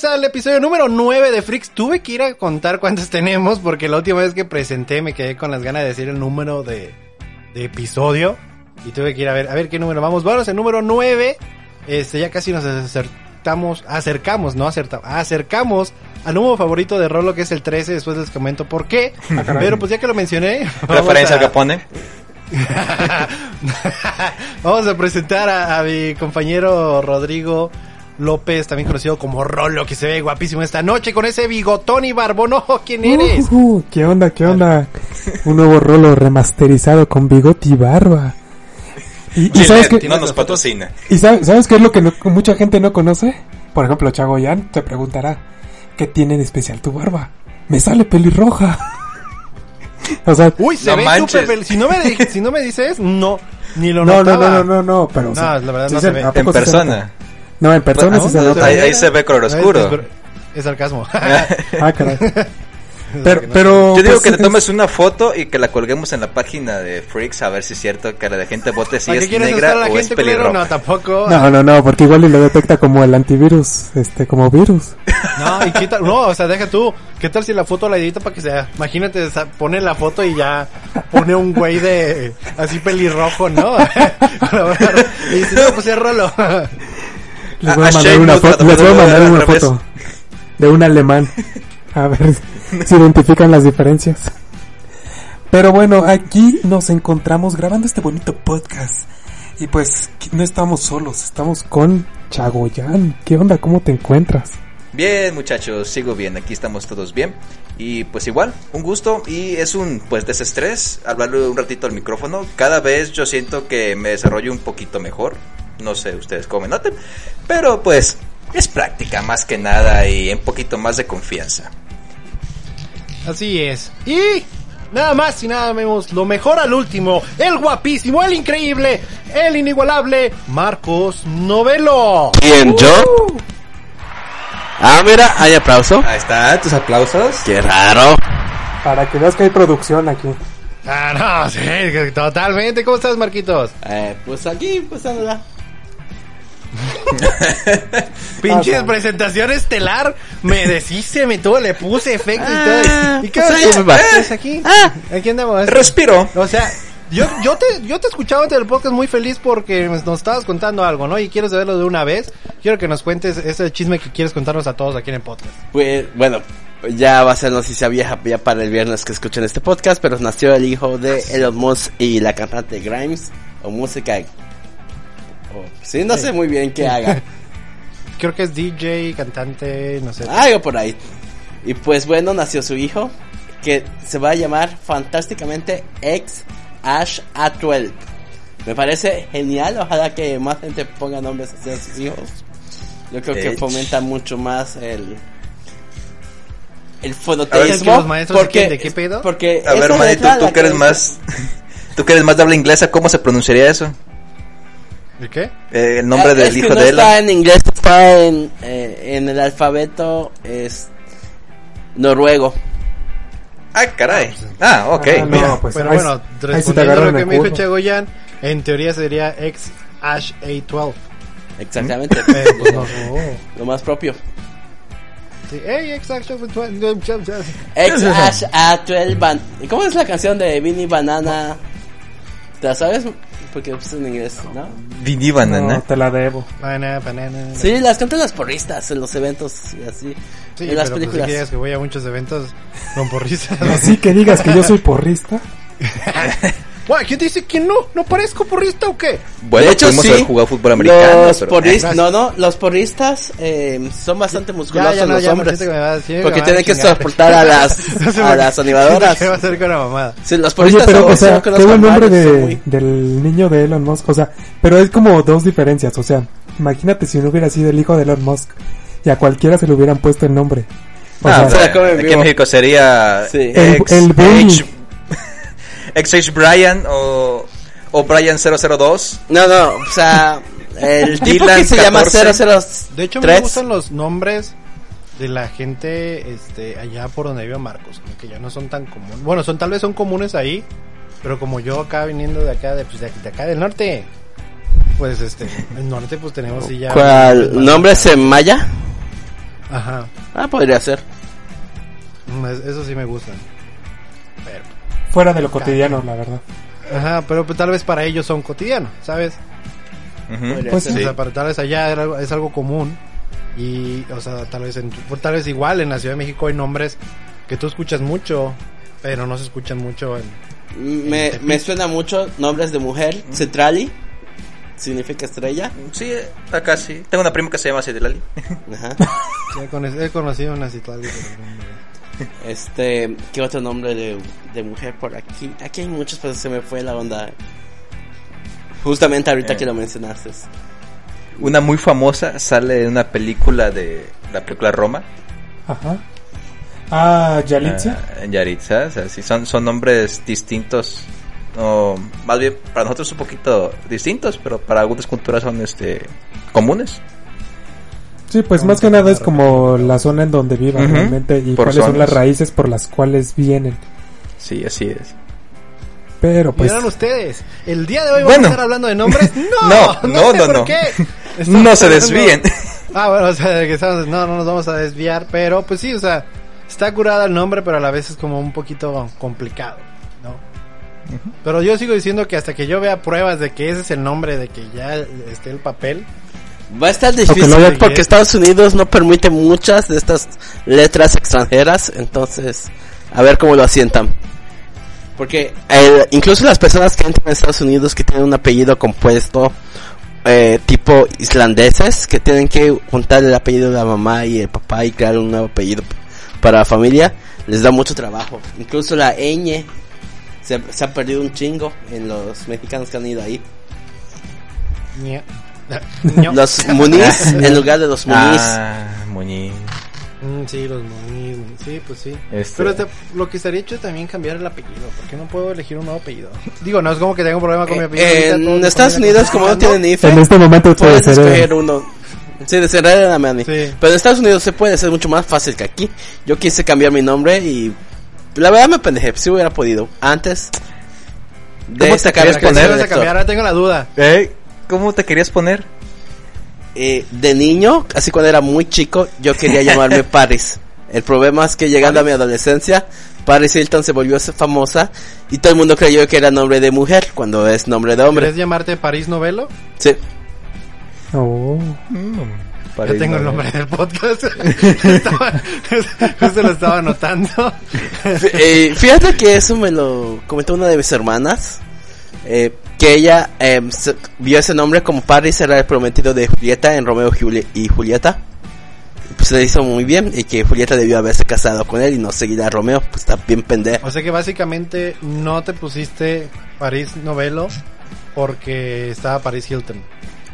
Bienvenidos al episodio número 9 de Freaks. Tuve que ir a contar cuántos tenemos porque la última vez que presenté me quedé con las ganas de decir el número de, de episodio. Y tuve que ir a ver, a ver qué número vamos. Vamos, el número 9. Este, ya casi nos acertamos, acercamos, no acertamos, acercamos al número favorito de Rolo que es el 13. Después les comento por qué. Pero pues ya que lo mencioné. Referencia a- que pone. Vamos a presentar a, a mi compañero Rodrigo López, también conocido como Rolo, que se ve guapísimo esta noche con ese bigotón y barbón. Ojo, ¿Quién eres? Uh, uh, ¿Qué onda? ¿Qué onda? Un nuevo rolo remasterizado con bigote y barba. Y, y sabes qué, no nos patrocina. y sabes, ¿sabes qué es lo que no- mucha gente no conoce? Por ejemplo, Chagoyan te preguntará, ¿qué tiene de especial tu barba? Me sale pelirroja. o sea, Uy, se No ve súper. pel- Si no me si no me dices, no, ni lo no, no, notaba. no, no, no, no, pero o sea, No, la verdad no se ve. ¿a En se persona. No, en persona Pues, sí se ¿a dónde nota. Ahí, ahí se ve color Es- oscuro. Es, es sarcasmo. Ah, caray. Pero, pero, Yo digo pues, que te es- tomes una foto y que la colguemos en la página de Freaks a ver si es cierto que la gente vote si ¿Para qué es negra la o es gente, culero? pelirroja. No, tampoco. No, no, no, porque igual y lo detecta como el antivirus, este, como virus. No, y quita, no, o sea, deja tú. ¿Qué tal si la foto la edita para que sea? Imagínate, pone la foto y ya pone un güey de así pelirrojo, ¿no? y dice, no, pues es rolo. Les voy a a mandar Shane una foto, les voy a mandar una foto de un alemán. A ver si identifican las diferencias. Pero bueno, aquí nos encontramos grabando este bonito podcast. Y pues no estamos solos, estamos con Chagoyan. ¿Qué onda? ¿Cómo te encuentras? Bien, muchachos, sigo bien, aquí estamos todos bien. Y pues igual, un gusto y es un pues desestrés hablarle un ratito al micrófono. Cada vez yo siento que me desarrollo un poquito mejor. No sé ustedes cómo me noten, pero pues es práctica más que nada y un poquito más de confianza. Así es. Y nada más y nada menos, lo mejor al último, el guapísimo, el increíble, el inigualable, Marcos Novelo. ¿Quién, yo? Ah, mira, hay aplauso. Ahí está, tus aplausos. Qué raro. Para que veas que hay producción aquí. Ah, no, sí, totalmente. ¿Cómo estás, Marquitos? Eh, pues aquí, pues anda. Pinches Ah, presentación estelar, me deshice, me todo, le puse efectos y Ah, todo. ¿Y qué ahí haces? va. ¿Estás aquí? Ah. Aquí andamos. Respiro. O sea, yo, yo te, yo te escuchaba antes del podcast muy feliz porque nos estabas contando algo, ¿no? Y quiero saberlo de una vez. Quiero que nos cuentes ese chisme que quieres contarnos a todos aquí en el podcast. Pues, bueno, ya va a ser noticia vieja ya para el viernes que escuchen este podcast, pero nació el hijo de Elon Musk y la cantante Grimes, o música. O- sí, no sé muy bien qué haga. Creo que es DJ, cantante, no sé. Algo por ahí. Y pues bueno, nació su hijo, que se va a llamar fantásticamente ex Ash A12. Me parece genial, ojalá que más gente ponga nombres así a sus hijos. Yo creo que fomenta mucho más el el fonoteísmo. queden, ¿de qué pedo? Porque A ver, manito, tú que eres más... Tú que eres más de habla inglesa, ¿cómo se pronunciaría eso? ¿De qué? Eh, el nombre Ah, del es que hijo no de está en inglés, está en, eh, en el alfabeto es noruego. Ah, caray. Ah, ok. Ah, no. pues, Pero ahí bueno, respondiendo a lo que me dijo. Chagoyan, en teoría sería ex Ash A12. Exactamente. Pero pues no. Lo más propio. Sí, hey. Ex Ash A12 Ban ¿Cómo es la canción de Vinny Banana? ¿Te la sabes? Porque pues, es en inglés, ¿no? Vini Banana. No, te la debo. Banana, banana. Sí, las cantan las porristas en los eventos y así. Sí, en las pero pues, si películas. quieres que voy a muchos eventos con porristas. Así que digas que yo soy porrista. Guau, ¿quién dice que no? ¿No parezco porrista o qué? Bueno, de hecho, pudimos sí, haber jugado fútbol americano. Los pero- porristas, no, no, los porristas eh, son bastante musculosos Ya, ya no, los hombres. que me va a decir, porque me va a tienen que soportar a las, a las animadoras. ¿Qué va a hacer con la mamada? Sí, los Oye, porristas pero, son- o sea, son con los qué buen nombre de, muy- del niño de Elon Musk. O sea, pero es como dos diferencias. O sea, imagínate si no hubiera sido el hijo de Elon Musk y a cualquiera se le hubieran puesto el nombre. O Ah, sea, bueno, se la come en aquí en México sería Sí. El- ex, el bullying. H- ex H Brian o, o Brian 002. No, no, o sea, el Dylan se llama 14. 003. De hecho, me gustan los nombres de la gente este, allá por donde vive Marcos, como que ya no son tan comunes. Bueno, son tal vez son comunes ahí, pero como yo acá viniendo de acá, de, pues, de, de acá del norte, pues este, el norte pues tenemos sí ya... ¿Cuál? ¿Nombres en maya? Ajá, Ah, podría ser. mm, es- eso sí me gustan. Pero, fuera de lo cotidiano, la verdad. ajá, pero pues, tal vez para ellos son cotidianos, ¿sabes? Podría Pues ser. O sí. sea, para tal vez allá era es algo común y, o sea, tal vez en, pues, tal vez igual en la Ciudad de México hay nombres que tú escuchas mucho, pero no se escuchan mucho en... Me, me suena mucho nombres de mujer. Cetrali. Significa estrella. Sí, acá sí. Tengo una prima que se llama Citlali. Ajá. He, con- he conocido una Citlali, pero Este, ¿qué otro nombre de, de mujer por aquí? Aquí hay muchos, pero se me fue la onda. Justamente ahorita Eh. que lo mencionaste. Una muy famosa sale en una película de la película Roma. Ajá. Ah, Yalitza. Ah, en Yaritza, o sea, sí, son, son nombres distintos. O más bien, para nosotros un poquito distintos, pero para algunas culturas son este comunes. Sí, pues más que nada es como la zona en donde vivan realmente y Por cuáles son las raíces por las cuales vienen. Sí, así es. Pero pues Vieron ustedes, el día de hoy vamos a estar hablando de nombres. No, No, no, no, sé no, por no. qué. No se hablando- desvíen. Ah, bueno, o sea, que estamos, no, no nos vamos a desviar, pero pues sí, o sea, está curada el nombre, pero a la vez es como un poquito complicado, ¿no? Pero yo sigo diciendo que hasta que yo vea pruebas de que ese es el nombre, de que ya esté el papel, Va a estar Aunque difícil no haya- porque Estados Unidos no permite muchas de estas letras extranjeras, entonces a ver cómo lo asientan. Porque el- incluso las personas que entran a Estados Unidos que tienen un apellido compuesto eh, tipo islandeses, que tienen que juntar el apellido de la mamá y el papá y crear un nuevo apellido para la familia, les da mucho trabajo. Incluso la ñ se, se ha perdido un chingo en los mexicanos que han ido ahí. Los Muniz en lugar de los Muniz. Ah, Muñiz. Mm, sí, los Muniz, sí, pues sí. Este- Pero este- lo que estaría hecho es también cambiar el apellido, porque no puedo elegir un nuevo apellido. Digo, no es como que tenga un problema con mi apellido. ahorita todos en Estados Unidos, como no está tienen IFE, en este momento puede puedes ser escoger uno. Sí, desenredar a Manny. Sí. Pero en Estados Unidos se puede hacer mucho más fácil que aquí. Yo quise cambiar mi nombre y la verdad me pendejé. Si hubiera podido antes de ¿Cómo te sacar el cambiar? Ahora tengo la duda. ¿Eh? ¿Cómo te querías poner? Eh, de niño, así cuando era muy chico, yo quería llamarme Paris. El problema es que llegando a mi adolescencia, Paris Hilton se volvió famosa y todo el mundo creyó que era nombre de mujer cuando es nombre de hombre. ¿Quieres llamarte París Novelo? Sí. Oh. Ya tengo el nombre del podcast. Estaba- justo lo estaba anotando. Eh, fíjate que eso me lo comentó una de mis hermanas. eh, que ella eh, se- vio ese nombre como Paris era el prometido de Julieta en Romeo Juli- y Julieta. Pues se le hizo muy bien y que Julieta debió haberse casado con él y no seguir a Romeo. Pues está bien pendejo. O sea que básicamente no te pusiste París Novelo porque estaba París Hilton.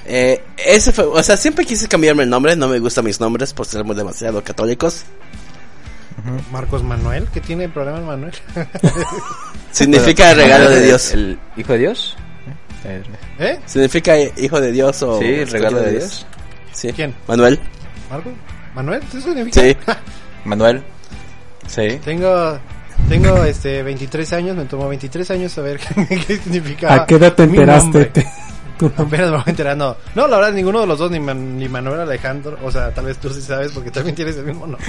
Eh, ese fue, o sea, siempre quise cambiarme el nombre. No me gustan mis nombres por ser muy demasiado católicos. Marcos Manuel, ¿qué tiene problema Manuel? Significa regalo de ¿El- Dios. ¿El hijo de Dios? Eh. Significa hijo de Dios o Sí, regalo de Dios. Sí. ¿Quién? Manuel. ¿Marcos? ¿Manuel? ¿Eso significa? Sí. Manuel. Sí. Tengo, tengo este 23 años, me tomó 23 años saber qué significa. ¿A qué edad te enteraste? Apenas me voy enterando. No, la verdad, ninguno de los dos, ni, Man- ni Manuel Alejandro. O sea, tal vez tú sí sabes porque también tienes el mismo nombre.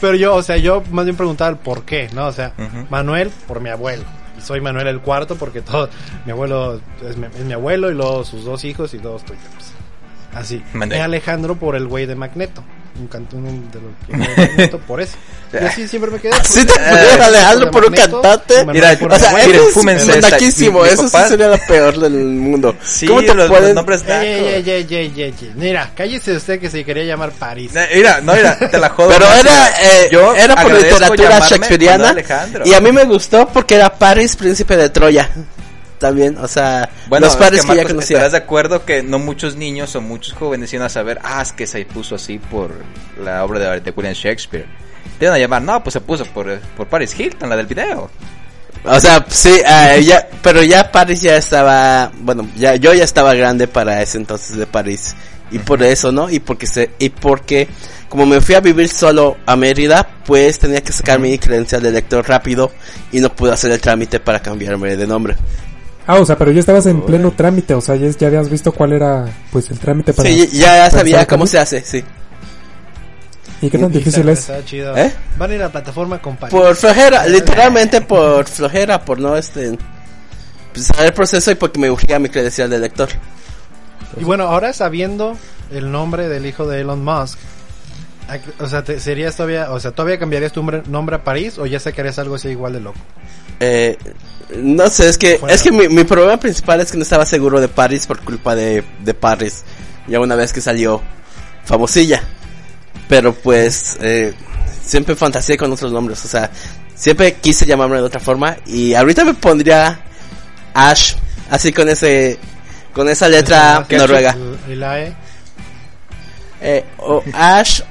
Pero yo, o sea, yo más bien preguntaba el por qué, ¿no? O sea, Ujú. Manuel por mi abuelo. Y soy Manuel el cuarto porque todo, mi abuelo es mi, es mi abuelo y luego sus dos hijos y dos tuyos. Así. Manuel. Y Alejandro por el güey de Magneto. Un cantón de los por eso. Y así siempre me quedé. ¿Sí te porque- pusieron a Alejandro por un cantante? Mira, O sea, miren, eso es fúmense mi- mi eso sí sería lo peor del mundo. Sí, ¿Cómo te los, pueden- nombres. Mira, cállese usted que se quería llamar París. Eh, Mira, no, mira, te la jodo. Pero era, eh, Yo era por literatura shakespeariana y a mí me gustó porque era Paris, príncipe de Troya. También, o sea, Bueno, los es padres que, que, ya Marcos, conocía. estarás de acuerdo que no muchos niños o muchos jóvenes iban a saber, ah, es que se puso así por la obra de, de William Shakespeare. Te iban a llamar, no, pues se puso por, por Paris Hilton, la del video. O sea, sí, eh, ya, pero ya París ya estaba, bueno, ya yo ya estaba grande para ese entonces de París y por eso, ¿no? Y porque se y porque como me fui a vivir solo a Mérida, pues tenía que sacar mi credencial de lector rápido y no pude hacer el trámite para cambiarme de nombre. Ah, o sea, pero ya estabas en pleno trámite, o sea, ya, ya habías visto cuál era, pues, el trámite para... Sí, ya para sabía cómo se hace, sí. ¿Y qué tan Y difícil está- es? está chido. ¿Eh? Van a ir a la plataforma con París. Por flojera, literalmente por flojera, por no este pues, saber el proceso y porque me urgía mi credencial de lector. Y bueno, ahora sabiendo el nombre del hijo de Elon Musk, o sea, te- serías todavía, o sea, todavía cambiarías tu nombre, nombre a París o ya sacarías algo así igual de loco. Eh, no sé, es que, Fuera. es que mi, mi problema principal es que no estaba seguro de Paris por culpa de, de Paris. Ya una vez que salió famosilla. Pero pues, eh, siempre fantaseé con otros nombres. O sea, siempre quise llamarme de otra forma. Y ahorita me pondría Ash, así con ese, con esa letra noruega. Y la E. Eh, o Ash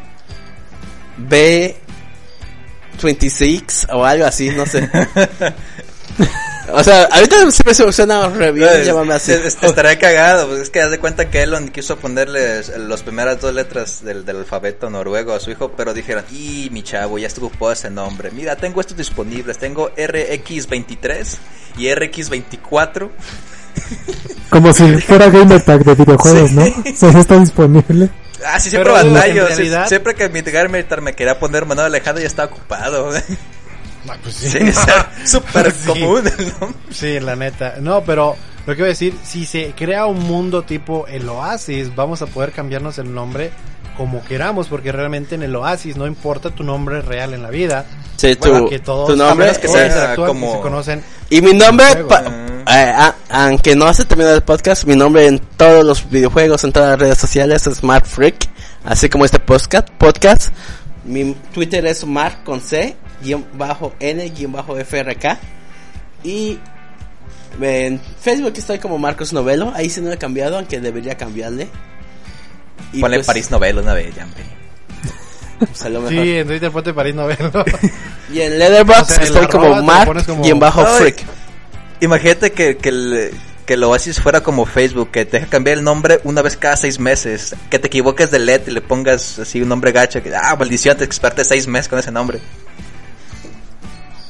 B26 o algo así, no sé. o sea, ahorita siempre se suena re bien Eh, llamarme así. es- es- Estaría cagado, pues es que haz de cuenta que Elon quiso ponerle las primeras dos letras del, del alfabeto noruego a su hijo, pero dijeron, y mi chavo, ya estuvo ocupado ese nombre. Mira, tengo estos disponibles, tengo RX23 y RX24. Como si fuera Gamer Tag de videojuegos, ¿no? O sea, ya está disponible. Ah, sí, siempre batallo. sí, siempre que mi Garmitar me quería poner Manuel Alejandro ya estaba ocupado. Ah, pues sí. Sí, súper Sí. común el nombre. Sí, la neta. No, pero lo que voy a decir, si se crea un mundo tipo el Oasis, vamos a poder cambiarnos el nombre como queramos, porque realmente en el Oasis no importa tu nombre real en la vida. Sí, tu, Bueno, que todos, tu nombre. menos que sea se conocen. Y mi nombre, pa- Eh, ah, aunque no hace terminado el podcast, mi nombre en todos los videojuegos, en todas las redes sociales es Mark Freak, así como este podcast. podcast. Mi Twitter es Mark con C, guion bajo N, guion bajo FRK. Y en Facebook estoy como Marcos Novelo, ahí sí no he cambiado, aunque debería cambiarle. Y Ponle pues, París Novelo una vez, ya, pues, a lo mejor. Sí, en Twitter ponte París Novelo. Y en Letterboxd O sea, estoy como Mark, guion bajo Ay. Freak. Imagínate que, que, el, que el Oasis fuera como Facebook, que te deja cambiar el nombre una vez cada seis meses. Que te equivoques de LED y le pongas así un nombre gacho. Que, ah, maldición, te experte seis meses con ese nombre.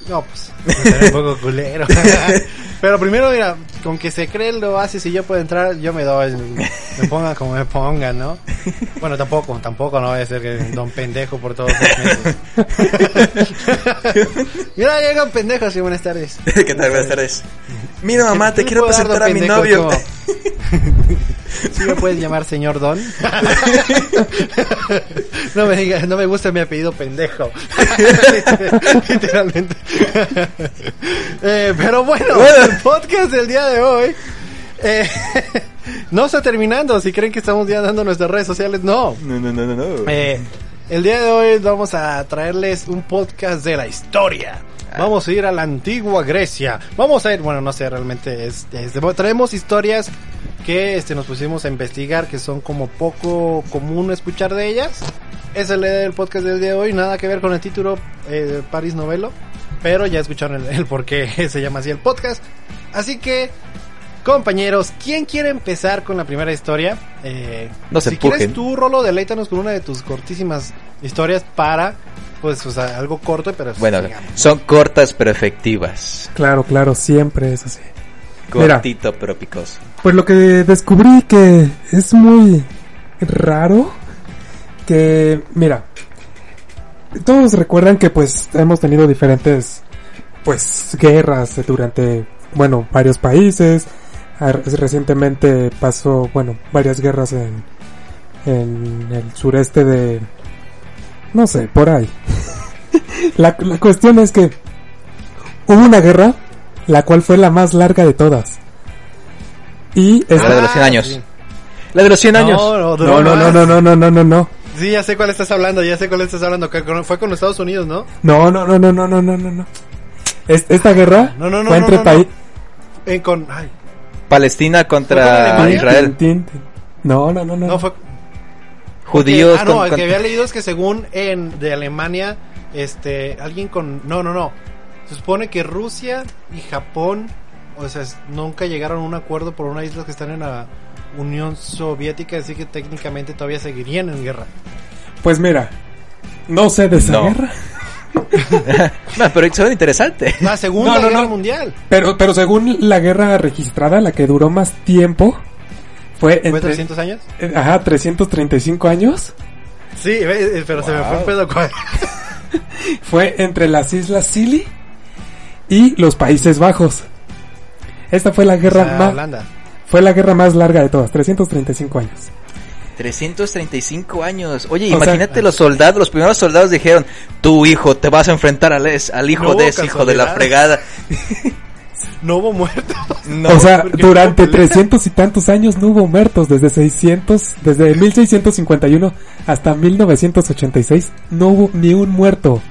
No, pues, un poco culero. Pero primero, mira, con que se cree el Oasis y yo puedo entrar, yo me doy, me pongan como me pongan, ¿no? Bueno, tampoco, tampoco no voy a ser que don pendejo por todos los mira, llega un pendejo, sí, buenas tardes. ¿Qué tal? Buenas tardes. Mira, mamá, te ¿Qué quiero presentar a mi novio. ¿Sí me puedes llamar señor Don? no me digas, no me gusta mi apellido pendejo. Literalmente. Eh, pero bueno, el podcast del día de hoy eh, no está terminando. Si creen que estamos ya dando nuestras redes sociales, no. No, no, no, no, no. Eh, el día de hoy vamos a traerles un podcast de la historia. Vamos a ir a la antigua Grecia. Vamos a ir, bueno, no sé, realmente es, es- traemos historias que este, nos pusimos a investigar, que son como poco común escuchar de ellas. Esa es la idea del podcast del día de hoy, nada que ver con el título eh, Paris Novelo, pero ya escucharon el, el por qué se llama así el podcast. Así que, compañeros, ¿quién quiere empezar con la primera historia? Eh, No se si quieres tú, Rolo, deleítanos con una de tus cortísimas historias para, pues, o sea, algo corto, pero Bueno, digamos, son cortas pero efectivas. Claro, claro, siempre es así. Mira. Cortito pero picoso. Pues lo que descubrí que es muy raro que, mira, todos recuerdan que pues hemos tenido diferentes pues guerras durante, bueno, varios países. Ah, Recientemente pasó, bueno, varias guerras en, en el sureste de, no sé, por ahí. la, la cuestión es que hubo una guerra, la cual fue la más larga de todas. Y La esta- de los 100 Ah, años. sí. La de los 100 años. No, no, no, no, no, no, no, no, no. Sí, ya sé cuál estás hablando, ya sé cuál estás hablando. que Fue con Estados Unidos, ¿no? No, no, no, no, no, no, no, no, no. Es- Esta guerra No, no, no, fue no, entre no, países. eh, con, ay, Palestina ¿Fue con contra? Israel. No, no, no, no. no fue Judíos Ah, no, con- el con- que había leído es que según en de Alemania, este, alguien con, no, no, no. Se supone que Rusia y Japón, o sea, es- nunca llegaron a un acuerdo por una isla que están en la Unión Soviética, así que técnicamente todavía seguirían en guerra. Pues mira, no sé de esa No. guerra. No, pero suena interesante. La Segunda No, no, Guerra no. Mundial. Pero, pero según la guerra registrada, la que duró más tiempo, fue ¿Fue entre... 300 años? eh, Ajá, 335 años. Sí, eh, pero se me fue el pedo. ¿cuál? Fue entre las islas Scilly y los Países Bajos. Esta fue la guerra O sea, más... Holanda. Fue la guerra más larga de todas, 335 años. 335 años. Oye, O imagínate sea- los soldados, los primeros soldados dijeron, tu hijo, te vas a enfrentar al, es- al hijo No, de ese hijo de la fregada. No hubo muertos. No, o sea, durante no pelea. 300 y tantos años no hubo muertos, desde 600, desde 1651 hasta 1986 no hubo ni un muerto.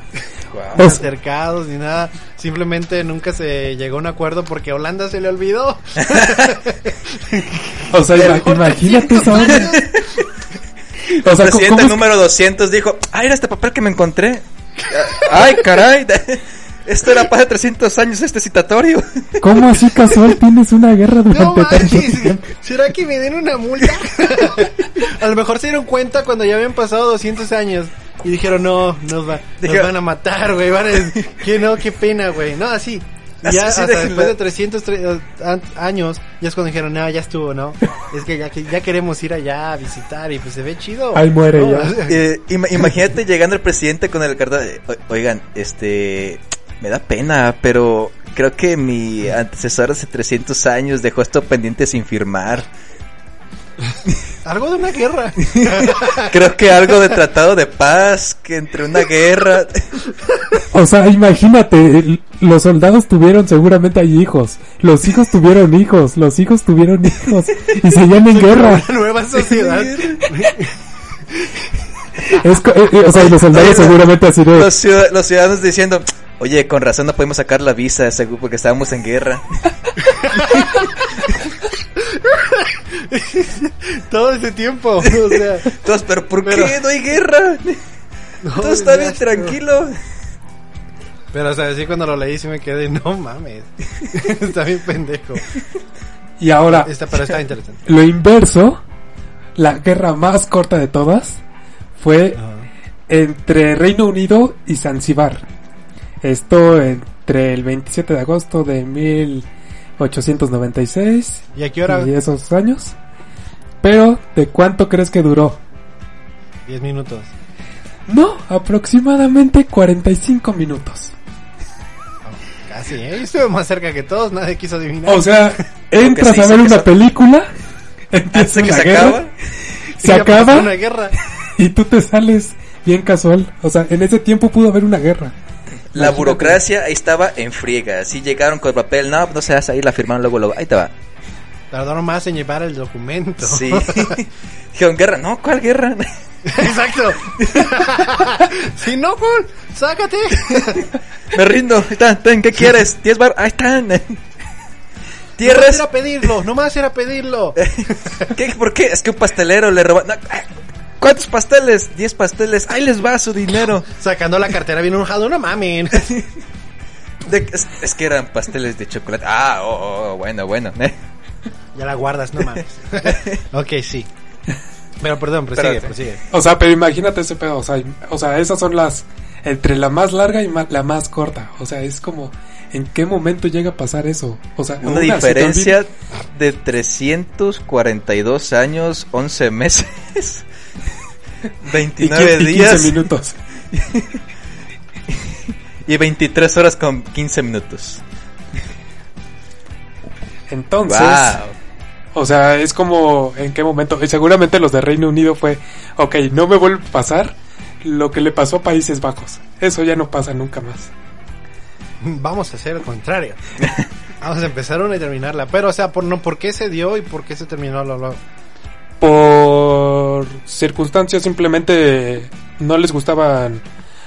Sea, acercados ni nada. Simplemente nunca se llegó a un acuerdo porque a Holanda se le olvidó. o sea, imagínate 300 esa onda. años. O el sea, presidente ¿cómo es- número 200 dijo, ah, era este papel que me encontré. Ay, caray. Esto era para 300 años este citatorio. ¿Cómo así casual tienes una guerra No durante tanto manches, tiempo? ¿será que me den una multa? a lo mejor se dieron cuenta cuando ya habían pasado 200 años y dijeron, no, nos, va- nos van a matar, güey, van a decir, que no, qué pena, güey. No, así. Y ya así hasta déjenla. después de 300 tre- an- años, ya es cuando dijeron, no, ya estuvo, ¿no? Es que ya, que ya queremos ir allá a visitar y pues se ve chido. Ahí muere No, ya. Eh, ima- imagínate llegando el presidente con el "O- Oigan, este, me da pena, pero creo que mi antecesor hace 300 años dejó esto pendiente sin firmar. Algo de una guerra. Creo que algo de tratado de paz, que entre una guerra. O sea, imagínate, los soldados tuvieron seguramente ahí hijos, los hijos tuvieron hijos, los hijos tuvieron hijos y seguían en guerra. Una nueva sociedad. Es eh, eh, o sea, los soldados Oye, seguramente así de... Los, ciudad- los ciudadanos diciendo, oye, con razón no podemos sacar la visa, seguro, porque estábamos en guerra. Todo ese tiempo. O sea, Todos, pero ¿por Pero- qué no hay guerra? no, Todo está bien tranquilo. Pero, o sea, sí cuando lo leí sí me quedé, no mames. está bien pendejo. Y ahora, Está, pero está interesante. lo inverso, la guerra más corta de todas fue entre Reino Unido y Zanzibar. Esto entre el 27 de agosto de 1896 ¿Y a qué hora? y esos años. Pero, ¿de cuánto crees que duró? 10 minutos. No, aproximadamente 45 minutos. Casi, ¿eh? Yo estuve más cerca que todos, nadie quiso adivinar. O sea, entras se a ver una película, empieza que una se guerra, acaba. se acaba una guerra. y tú te sales bien casual. O sea, en ese tiempo pudo haber una guerra. La burocracia ahí estaba en friega. Si llegaron con el papel, no, no se hace ahí, la firmaron luego, luego. Ahí te va. Tardaron más en llevar el documento. Sí. Dijeron, guerra. No, ¿cuál guerra? Exacto. si no, Juan, sácate. Me rindo. Ahí están, ten, ¿qué quieres? 10 bar. Ahí están. Nomás Tierras. era pedirlo, nomás era pedirlo. ¿Qué? ¿Por qué? Es que un pastelero le robó. no, ¿Cuántos pasteles? 10 pasteles. Ahí les va su dinero. Sacando la cartera bien enojado, no mamen. De- es, es que eran pasteles de chocolate. Ah, oh, oh, oh, bueno, bueno. Ya la guardas, no mames. ok, sí. Pero perdón, prosigue, Espérate. prosigue. O sea, pero imagínate ese pedo. O sea, o sea, esas son las. Entre la más larga y ma- la más corta. O sea, es como. ¿En qué momento llega a pasar eso? O sea, Una una, se diferencia olvida- de 342 años, 11 meses, y 29 qui- y 15 días minutos. y 23 horas con 15 minutos. Entonces. Wow. O sea, es como. ¿En qué momento? Y seguramente los de Reino Unido fue. Ok, no me vuelve a pasar lo que le pasó a Países Bajos. Eso ya no pasa nunca más. Vamos a hacer lo contrario. Vamos a empezar una y terminarla. Pero, o sea, por, no, ¿por qué se dio y por qué se terminó? Lo, lo- por circunstancias simplemente no les gustaban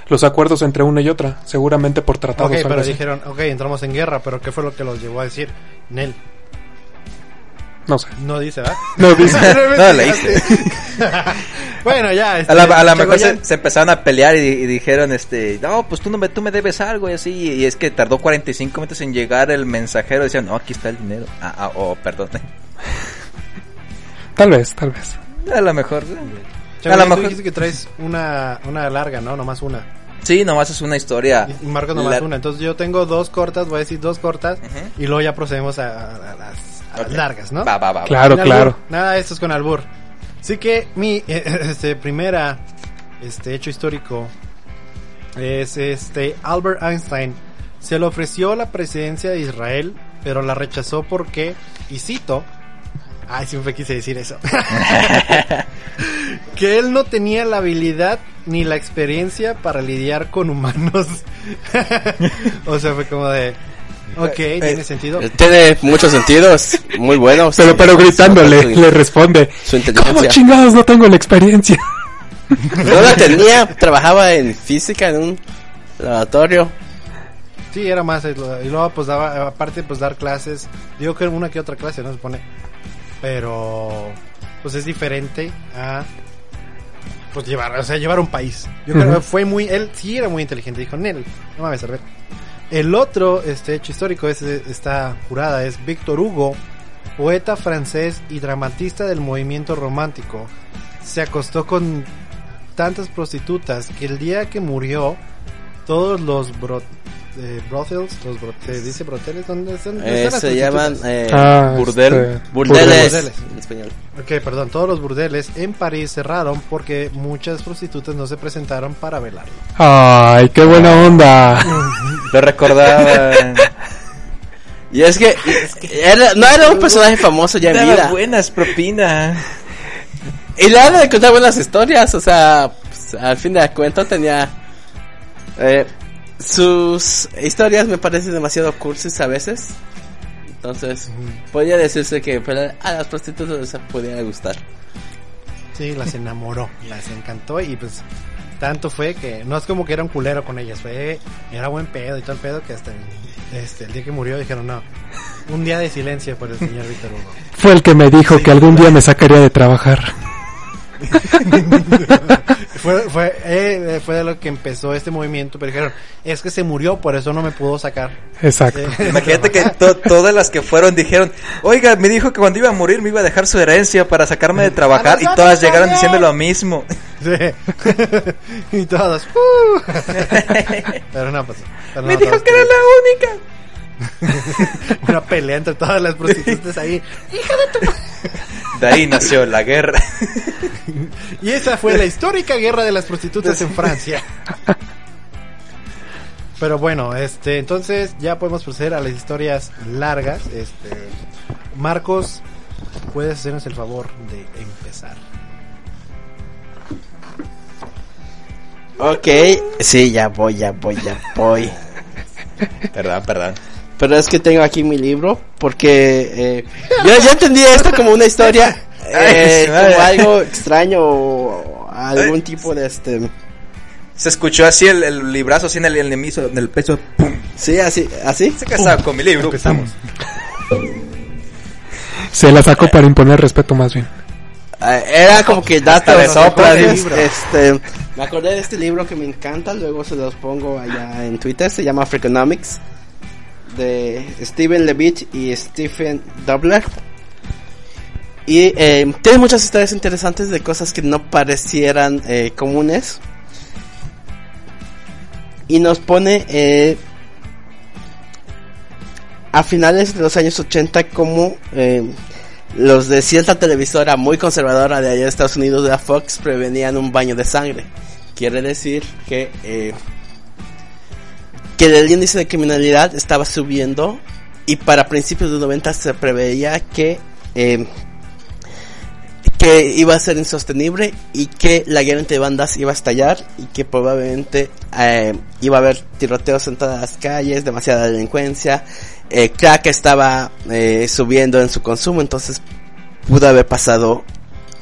los acuerdos entre una y otra, seguramente por tratados. Ok, pero así. dijeron, ok, entramos en guerra, pero ¿qué fue lo que los llevó a decir? Nel, No sé. no dice, ¿verdad? No dice. No, leíste. bueno, ya. Este, A la, a la mejor se, se empezaron a pelear y, y dijeron, este, no, pues tú, no me, tú me debes algo y así. Y es que tardó 45 minutos en llegar el mensajero. Decían, no, aquí está el dinero. Ah, ah, oh, perdón. Tal vez, tal vez. A lo mejor. A lo mejor. dijiste que traes una, una larga, ¿no? Nomás una. Sí, nomás es una historia. Y Marcos nomás La- una. Entonces yo tengo dos cortas, voy a decir dos cortas. Y luego ya procedemos a, a- a las, a las Ok. largas, ¿no? Va, va, va. va. Claro, claro. Nada, esto es con albur. Así que mi eh, este, primera este hecho histórico es este Albert Einstein se le ofreció la presidencia de Israel, pero la rechazó porque y cito Ay, siempre quise decir eso. que él no tenía la habilidad ni la experiencia para lidiar con humanos. o sea, fue como de Ok, tiene sentido. Tiene muchos sentidos, muy buenos. Pero, pero gritándole, Su- le responde. Su ¿Cómo inteligencia. chingados no tengo la experiencia? No la tenía, trabajaba en física en un laboratorio. Sí, era más. eh, Y luego, pues daba, aparte, pues dar clases. Digo que una que otra clase, ¿no? Se supone. Pero, pues es diferente a. Pues llevar, o sea, llevar un país. Yo creo que fue muy. Él sí era muy inteligente. Dijo, Nel, no mames, a ver. El otro este hecho histórico es esta jurada es Víctor Hugo, poeta francés y dramatista del movimiento romántico. Se acostó con tantas prostitutas que el día que murió, todos los eh, brothels, los bro- se dice broteles, ¿dónde Eh, están se llaman eh, Ah, burdel. este, burdeles, burdeles. en español. Ok, perdón, todos los burdeles en París cerraron porque muchas prostitutas no se presentaron para velarlo. Ay, qué buena onda. Lo recordaba. Y es que era- no era un personaje famoso ya en Daba vida. buenas propinas. Y le han de contar buenas historias, o sea, pues, al fin de cuentas tenía... eh, sus historias me parecen demasiado cursis a veces. Entonces, podría decirse que a las prostitutas les pudiera gustar. Sí, las enamoró, las encantó y pues tanto fue que no es como que era un culero con ellas, fue era buen pedo y todo el pedo que hasta el, este, el día que murió dijeron no, un día de silencio por el señor Víctor Hugo. Fue el que me dijo que algún día me sacaría de trabajar. Fue, fue, eh, fue de lo que empezó este movimiento, pero dijeron, es que se murió, por eso no me pudo sacar. Exacto. Eh, Imagínate que to- todas las que fueron dijeron, oiga, me dijo que cuando iba a morir me iba a dejar su herencia para sacarme de trabajar y todas llegaron diciendo lo mismo. Sí. y todos. "Uh". pero no, pues. pero Me no, dijo que era la única. Una pelea entre todas las prostitutas ahí. De ahí nació la guerra. Y esa fue la histórica guerra de las prostitutas en Francia. Pero bueno, este, entonces ya podemos proceder a las historias largas. Este, Marcos, puedes hacernos el favor de empezar. Ok, sí, ya voy, ya voy, ya voy. Perdón, perdón. Pero es que tengo aquí mi libro porque eh, yo ya entendí esto como una historia, eh, Ay, como algo extraño o algún tipo de este... Se escuchó así el, el librazo, así en el, en el, miso- en el pecho. ¡pum! Sí, así, así. Se casaba con mi libro. Empezamos. Se la sacó para imponer respeto más bien. Eh, era como que datos de sopla, este me acordé de este libro que me encanta luego se los pongo allá en Twitter se llama Freakonomics de Steven Levitt y Stephen Dobler y eh, tiene muchas historias interesantes de cosas que no parecieran eh, comunes y nos pone eh, a finales de los años 80 como los de cierta televisora muy conservadora de allá de Estados Unidos, de la Fox, prevenían un baño de sangre. Quiere decir que, que el índice de criminalidad estaba subiendo y para principios de los 90 se preveía que, eh, que iba a ser insostenible y que la guerra entre bandas iba a estallar y que probablemente eh, iba a haber tiroteos en todas las calles, demasiada delincuencia, eh, crack estaba eh, subiendo en su consumo, entonces pudo haber pasado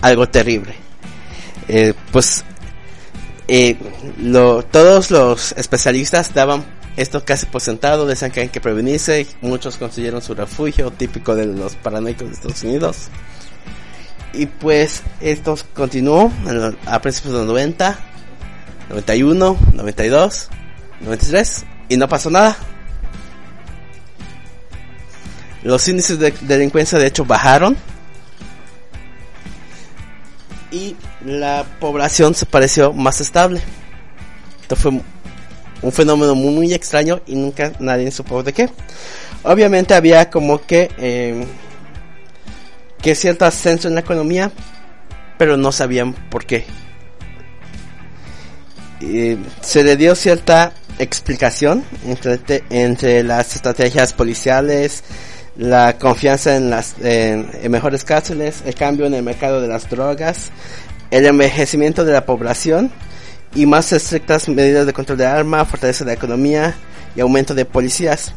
algo terrible. Eh, pues eh, lo, todos los especialistas daban esto casi por sentado, decían que hay que prevenirse, muchos consiguieron su refugio, típico de los paranoicos de Estados Unidos. Y pues esto continuó a principios de los 90, 91, 92, 93 y no pasó nada. Los índices de delincuencia de hecho bajaron y la población se pareció más estable. Esto fue un fenómeno muy, extraño y nunca nadie supo de qué. Obviamente había como que eh, que cierto ascenso en la economía, pero no sabían por qué. Eh, se le dio cierta explicación entre, entre las estrategias policiales, la confianza en las en mejores cárceles, el cambio en el mercado de las drogas, el envejecimiento de la población y más estrictas medidas de control de armas, fortaleza de la economía y aumento de policías.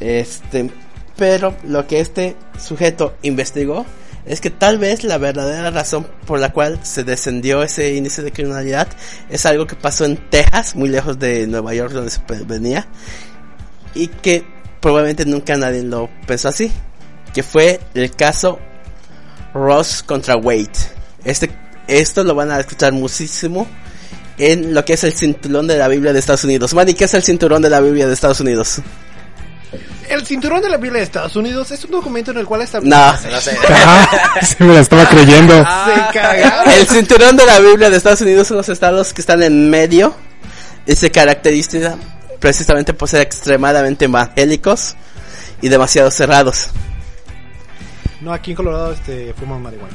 Este, pero lo que este sujeto investigó es que tal vez la verdadera razón por la cual se descendió ese índice de criminalidad es algo que pasó en Texas, muy lejos de Nueva York donde se venía, y que probablemente nunca nadie lo pensó así, que fue el caso Ross contra Wade. Este, esto lo van a escuchar muchísimo en lo que es el cinturón de la Biblia de Estados Unidos. Manny, ¿qué es el cinturón de la Biblia de Estados Unidos? El cinturón de la Biblia de Estados Unidos es un documento en el cual está... No. No sé. Ah, sí me la estaba creyendo. Se cagaron. El cinturón de la Biblia de Estados Unidos son los estados que están en medio y se caracteriza precisamente por ser extremadamente evangélicos y demasiado cerrados. No, aquí en Colorado este, fuimos marihuana.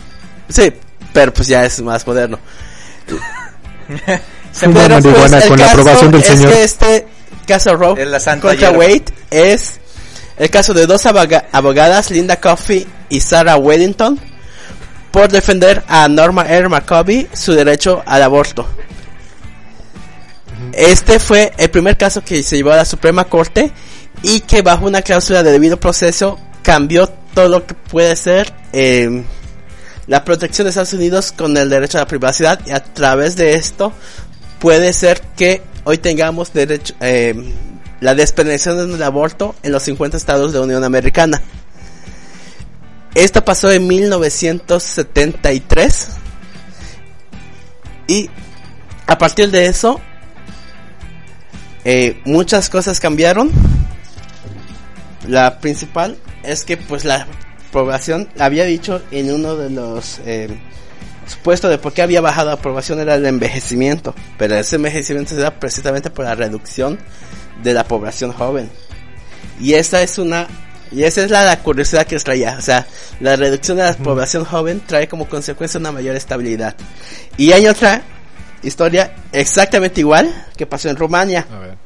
Sí, pero pues ya es más moderno. Fuma Pero, pues, marihuana el con la aprobación del es señor. que este caso santa contra hierba. Wade es el caso de dos aboga- abogadas, Linda Coffey y Sarah Weddington, por defender a Norma R. McCovey su derecho al aborto. Este fue el primer caso que se llevó a la Suprema Corte y que bajo una cláusula de debido proceso cambió todo lo que puede ser eh, la protección de Estados Unidos con el derecho a la privacidad y a través de esto puede ser que hoy tengamos derecho eh, la despenalización del aborto en los 50 estados de la Unión Americana. Esto pasó en 1973 y a partir de eso eh, muchas cosas cambiaron. La principal es que pues la población había dicho en uno de los eh, supuestos de por qué había bajado la población era el envejecimiento, pero ese envejecimiento se da precisamente por la reducción de la población joven. Y esa es una y esa es la, la curiosidad que traía, o sea, la reducción de la población joven trae como consecuencia una mayor estabilidad. Y hay otra historia exactamente igual que pasó en Rumania, A ver.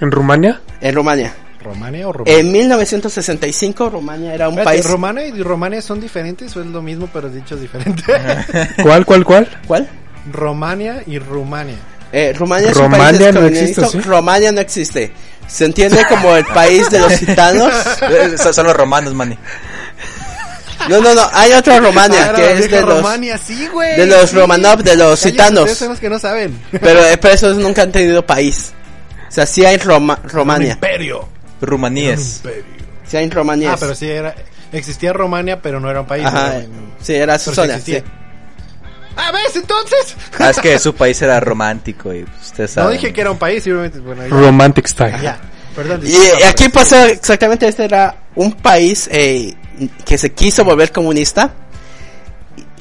¿En Rumania? en Rumania. ¿Romania o Rumania? En 1965 Rumania era un Espérate, país ¿Romania y Romania son diferentes o es lo mismo pero dicho diferente? ¿Cuál, cuál, cuál? ¿Cuál? Romania y Rumania. Eh, Rumania es un Romania país no existe, ¿sí? Romania no existe. Se entiende como el país de los gitanos. Eh, Son los romanos, mani. No, no, no. Hay otra Romania Ah, que es de los, Romania, sí, güey. de los sí. Romanov, de los gitanos. que no saben. Pero, eh, pero esos nunca han tenido país. O sea, sí hay Roma, Un Romania. imperio. Rumaníes. Sí hay Romania. Ah, pero sí era... Existía Romania, pero no era un país. Ajá. era- Sí, era su sí zona. sí. Ah, ¿ves? Entonces. Ah, es que su país era romántico y usted sabe. No dije que era un país, simplemente... Bueno, ya. Romantic Style. Ya. Perdón. Y eh, aquí pasó exactamente, este era un país eh, que se quiso volver comunista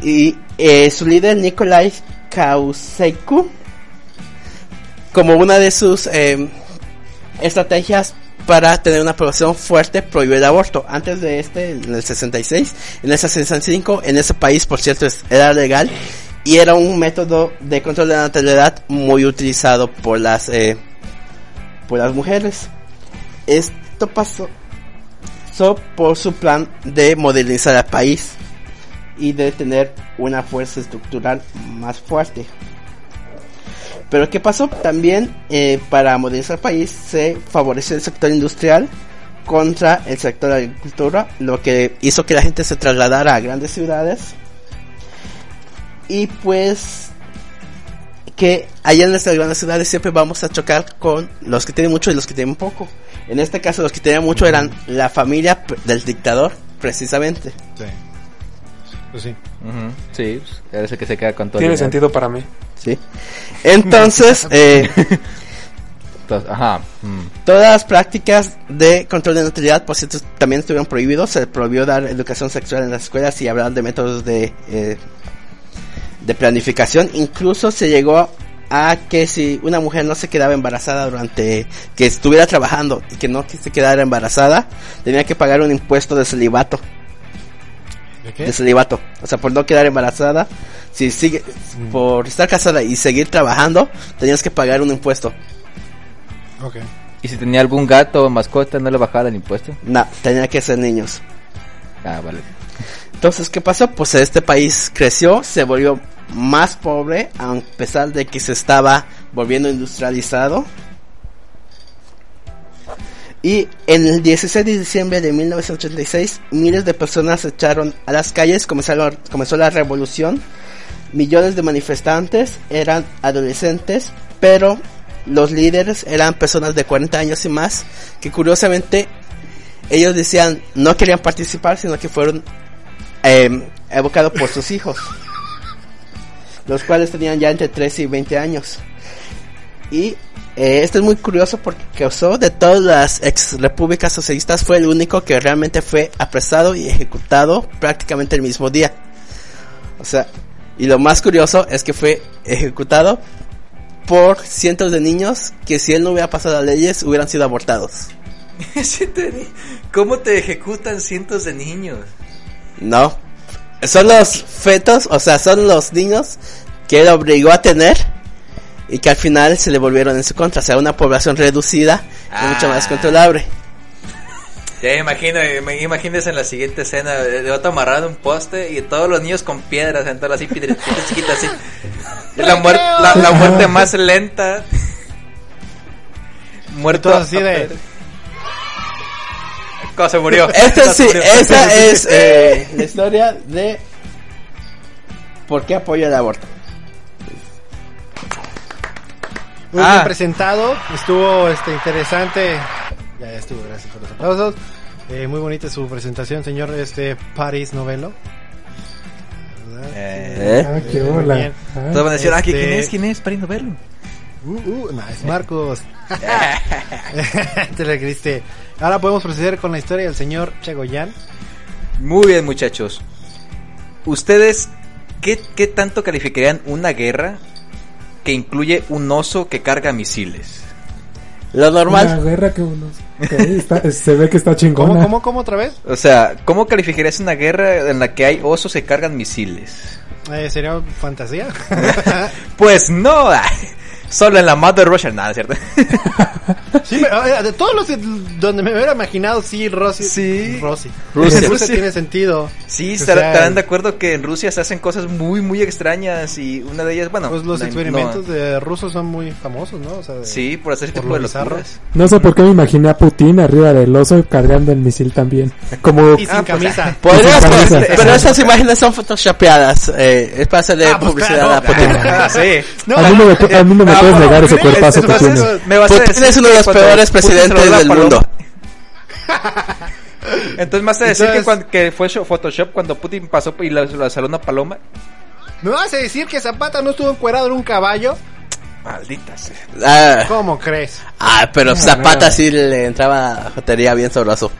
y eh, su líder Nikolai Ceausescu como una de sus eh, estrategias para tener una población fuerte prohibió el aborto. Antes de este, en el 66, en el 65, en ese país, por cierto, era legal y era un método de control de la natalidad muy utilizado por las eh, por las mujeres. Esto pasó por su plan de modernizar el país y de tener una fuerza estructural más fuerte. Pero ¿qué pasó? También eh, para modernizar el país se favoreció el sector industrial contra el sector de agricultura, lo que hizo que la gente se trasladara a grandes ciudades Y pues que allá en las grandes ciudades siempre vamos a chocar con los que tienen mucho y los que tienen poco. En este caso los que tenían mucho eran la familia del dictador, precisamente. Sí. Pues sí. Ujú, Sí, pues, eres el que se queda con todo. Tiene sentido para mí. ¿sí? Entonces, eh, Entonces, ajá. mm. todas las prácticas de control de natalidad, por cierto, también estuvieron prohibidos. Se prohibió dar educación sexual en las escuelas y hablar de métodos de, eh, de planificación. Incluso se llegó a que si una mujer no se quedaba embarazada durante que estuviera trabajando y que no se quedara embarazada, tenía que pagar un impuesto de celibato. ¿De qué? De celibato. O sea, por no quedar embarazada, si sigue, por estar casada y seguir trabajando, tenías que pagar un impuesto. Ok. ¿Y si tenía algún gato o mascota, no le bajaba el impuesto? No, tenía que ser niños. Ah, vale. Entonces, ¿qué pasó? Pues este país creció, se volvió más pobre, a pesar de que se estaba volviendo industrializado. Y en el 16 de diciembre de 1986, miles de personas se echaron a las calles, comenzaron, comenzó la revolución. Millones de manifestantes eran adolescentes, pero los líderes eran personas de 40 años y más, que curiosamente ellos decían no querían participar, sino que fueron eh, evocados por sus hijos, los cuales tenían ya entre 13 y 20 años. Y eh, esto es muy curioso porque causó de todas las ex repúblicas socialistas fue el único que realmente fue apresado y ejecutado prácticamente el mismo día. O sea, y lo más curioso es que fue ejecutado por cientos de niños que si él no hubiera pasado las leyes hubieran sido abortados. ¿Cómo te ejecutan cientos de niños? No. Son los fetos, o sea, son los niños que él obligó a tener y que al final se le volvieron en su contra. O sea, una población reducida y mucho más Ah. controlable. Ya imagino, me imagínese en la siguiente escena otro amarrado a un poste y todos los niños con piedras, en todas así piedritas chiquitas así. La, muer- la, la muerte más lenta. Muerto así de- ¿Cómo se murió? Esta ¿Cómo se sí, murió? esa es eh, la historia de por qué apoya el aborto. Muy Ah. bien presentado, estuvo este interesante. Ya, ya estuvo, gracias por los aplausos. Eh, muy bonita su presentación, señor este Paris Novelo. ¿Verdad? Eh, ¿Eh? Ah, qué hola. Ah, Todos van a decir, ah, ¿quién Este- es? ¿Quién es? Para ir a verlo. Uh, uh, no, es Marcos. Te lo creíste. Ahora podemos proceder con la historia del señor Chagoyan. Muy bien, muchachos. ¿Ustedes qué, qué tanto calificarían una guerra que incluye un oso que carga misiles? Lo Una normal. guerra que unos. ok, está- se ve que está chingona. ¿Cómo, cómo, cómo otra vez? O sea, ¿cómo calificarías una guerra en la que hay osos que cargan misiles? Eh, ¿Sería fantasía? Pues no, solo en la Mother Russia, nada, ¿es ¿cierto? sí, pero, eh, de todos los donde me hubiera imaginado, sí, Rosy. Sí. Rosy. Rusia. En Rusia Rusia. tiene sentido. Sí, estarán de acuerdo que en Rusia se hacen cosas muy, muy extrañas y una de ellas, bueno... Pues los experimentos no- de rusos son muy famosos, ¿no? O sea, de- Sí, por hacer ese tipo de locuras. No sé por qué me imaginé a Putin arriba del oso cargando el misil también. Como. Y sin Ah, pues, camisa. Podría Sin camisa. ser, pero esas imágenes son photoshopeadas. Eh, es para hacerle Ah, pues, publicidad claro, a Putin. Ah, sí. No, a mí no me, a mí no me Ah, puedes negar ese es- cuerpazo que tiene. me vas a Putin decir es uno de que los peores presidentes del mundo. Entonces, más a decir Entonces- que, cuando- que fue sho- Photoshop cuando Putin pasó y la, la salió una paloma. ¿Me vas a decir que Zapata no estuvo encuerado en un caballo? Maldita sea. Ah, ¿Cómo crees? ah, pero No, Zapata no. sí le entraba a jotería bien sabroso.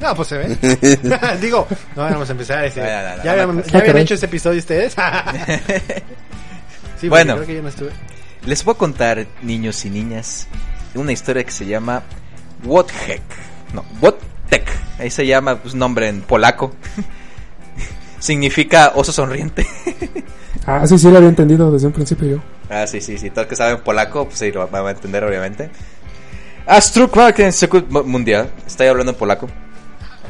No, pues se ve. Digo, no vamos a empezar ese. No, no, no, no, ¿Ya habían, no, ya habían hecho ese episodio ustedes? sí, Bueno. bueno. Creo que yo no estuve. Les voy a contar, niños y niñas, una historia que se llama Wotek. No, Wotek. Ahí se llama, pues, nombre en polaco. Significa oso sonriente. Ah, sí, sí, lo había entendido desde un principio yo. ah, sí, sí, sí. Todos que saben polaco, pues sí, lo van a entender, obviamente. Astrukwaken Sekut Mundial. Estoy hablando en polaco.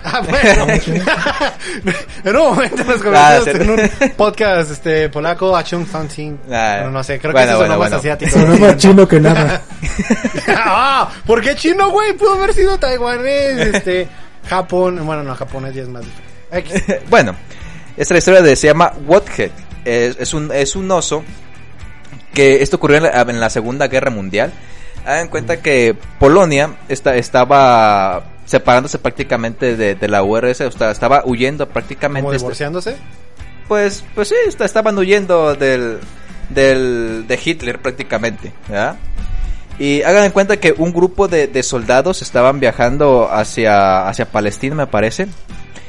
Ah, bueno. en un momento nos convertimos en un podcast este, polaco, Achung. Ah, Bueno, no sé, creo bueno, que eso bueno, sonó más bueno. asiático. Sonó más chino que nada. ah, ¿por qué chino, güey? Pudo haber sido taiwanés, este, Japón. Bueno, no, japonés ya es más diferente. Bueno, esta es la historia de se llama Wothead. es, es un, es un oso que esto ocurrió en la, en la Segunda Guerra Mundial. Hagan cuenta que Polonia esta- estaba separándose prácticamente de, de la URSS, o sea, estaba huyendo prácticamente. ¿Como este- divorciándose? pues, pues sí, est- estaban huyendo del, del, de Hitler prácticamente. Y hagan en cuenta que un grupo de, de soldados estaban viajando hacia, hacia Palestina, me parece.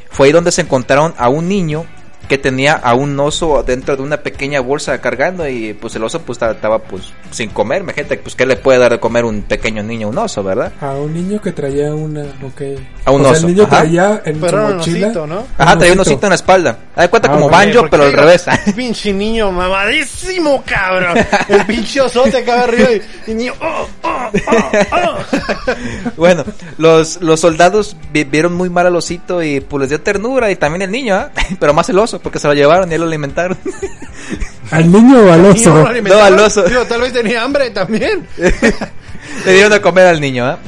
Fue ahí donde se encontraron a un niño que tenía a un oso dentro de una pequeña bolsa cargando y pues el oso pues estaba, pues sin comer, imagínate, pues qué le puede dar de comer un pequeño niño un oso, ¿verdad? A un niño que traía una. Ok. A un o sea, oso, el niño ajá. traía en Pero su era un mochila. osito, ¿no? Ajá, traía un osito. en la espalda. Haz de cuenta Ah, como banjo, pero al revés. Pinche niño mamadísimo, cabrón. El pinche osote acá arriba y, y niño. Oh, oh, oh, oh. Bueno, los, los soldados vi- vieron muy mal al osito y pues les dio ternura y también el niño, ¿ah? pero más el oso porque se lo llevaron y él lo alimentaron. ¿Al niño o al oso? No, al oso. Digo, tal vez tenía hambre también. Le dieron de comer al niño.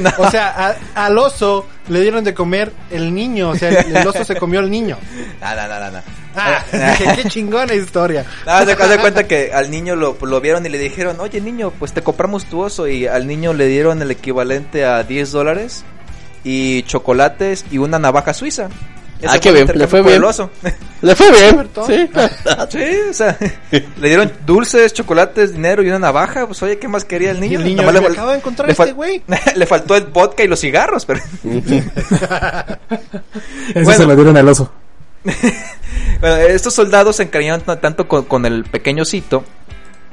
No. O sea, a- al oso le dieron de comer el niño. O sea, el, el oso se comió al niño. No, no, no, no, no. Ah, dije, qué chingona historia. No, haz de cuenta que al niño lo, lo vieron y le dijeron, oye niño, pues te compramos tu oso y al niño le dieron el equivalente a 10 dólares y chocolates y una navaja suiza. Ah, qué bien, le fue bien. Le fue bien. Sí. Sí, o sea, le dieron dulces, chocolates, dinero y una navaja. Pues oye, ¿qué más quería el niño? el niño, "Me fal- acabo de encontrar le este güey". le faltó el vodka y los cigarros, pero Ese Bueno. se lo dieron al oso. Bueno, estos soldados se encariñaron tanto con, con el pequeño Cito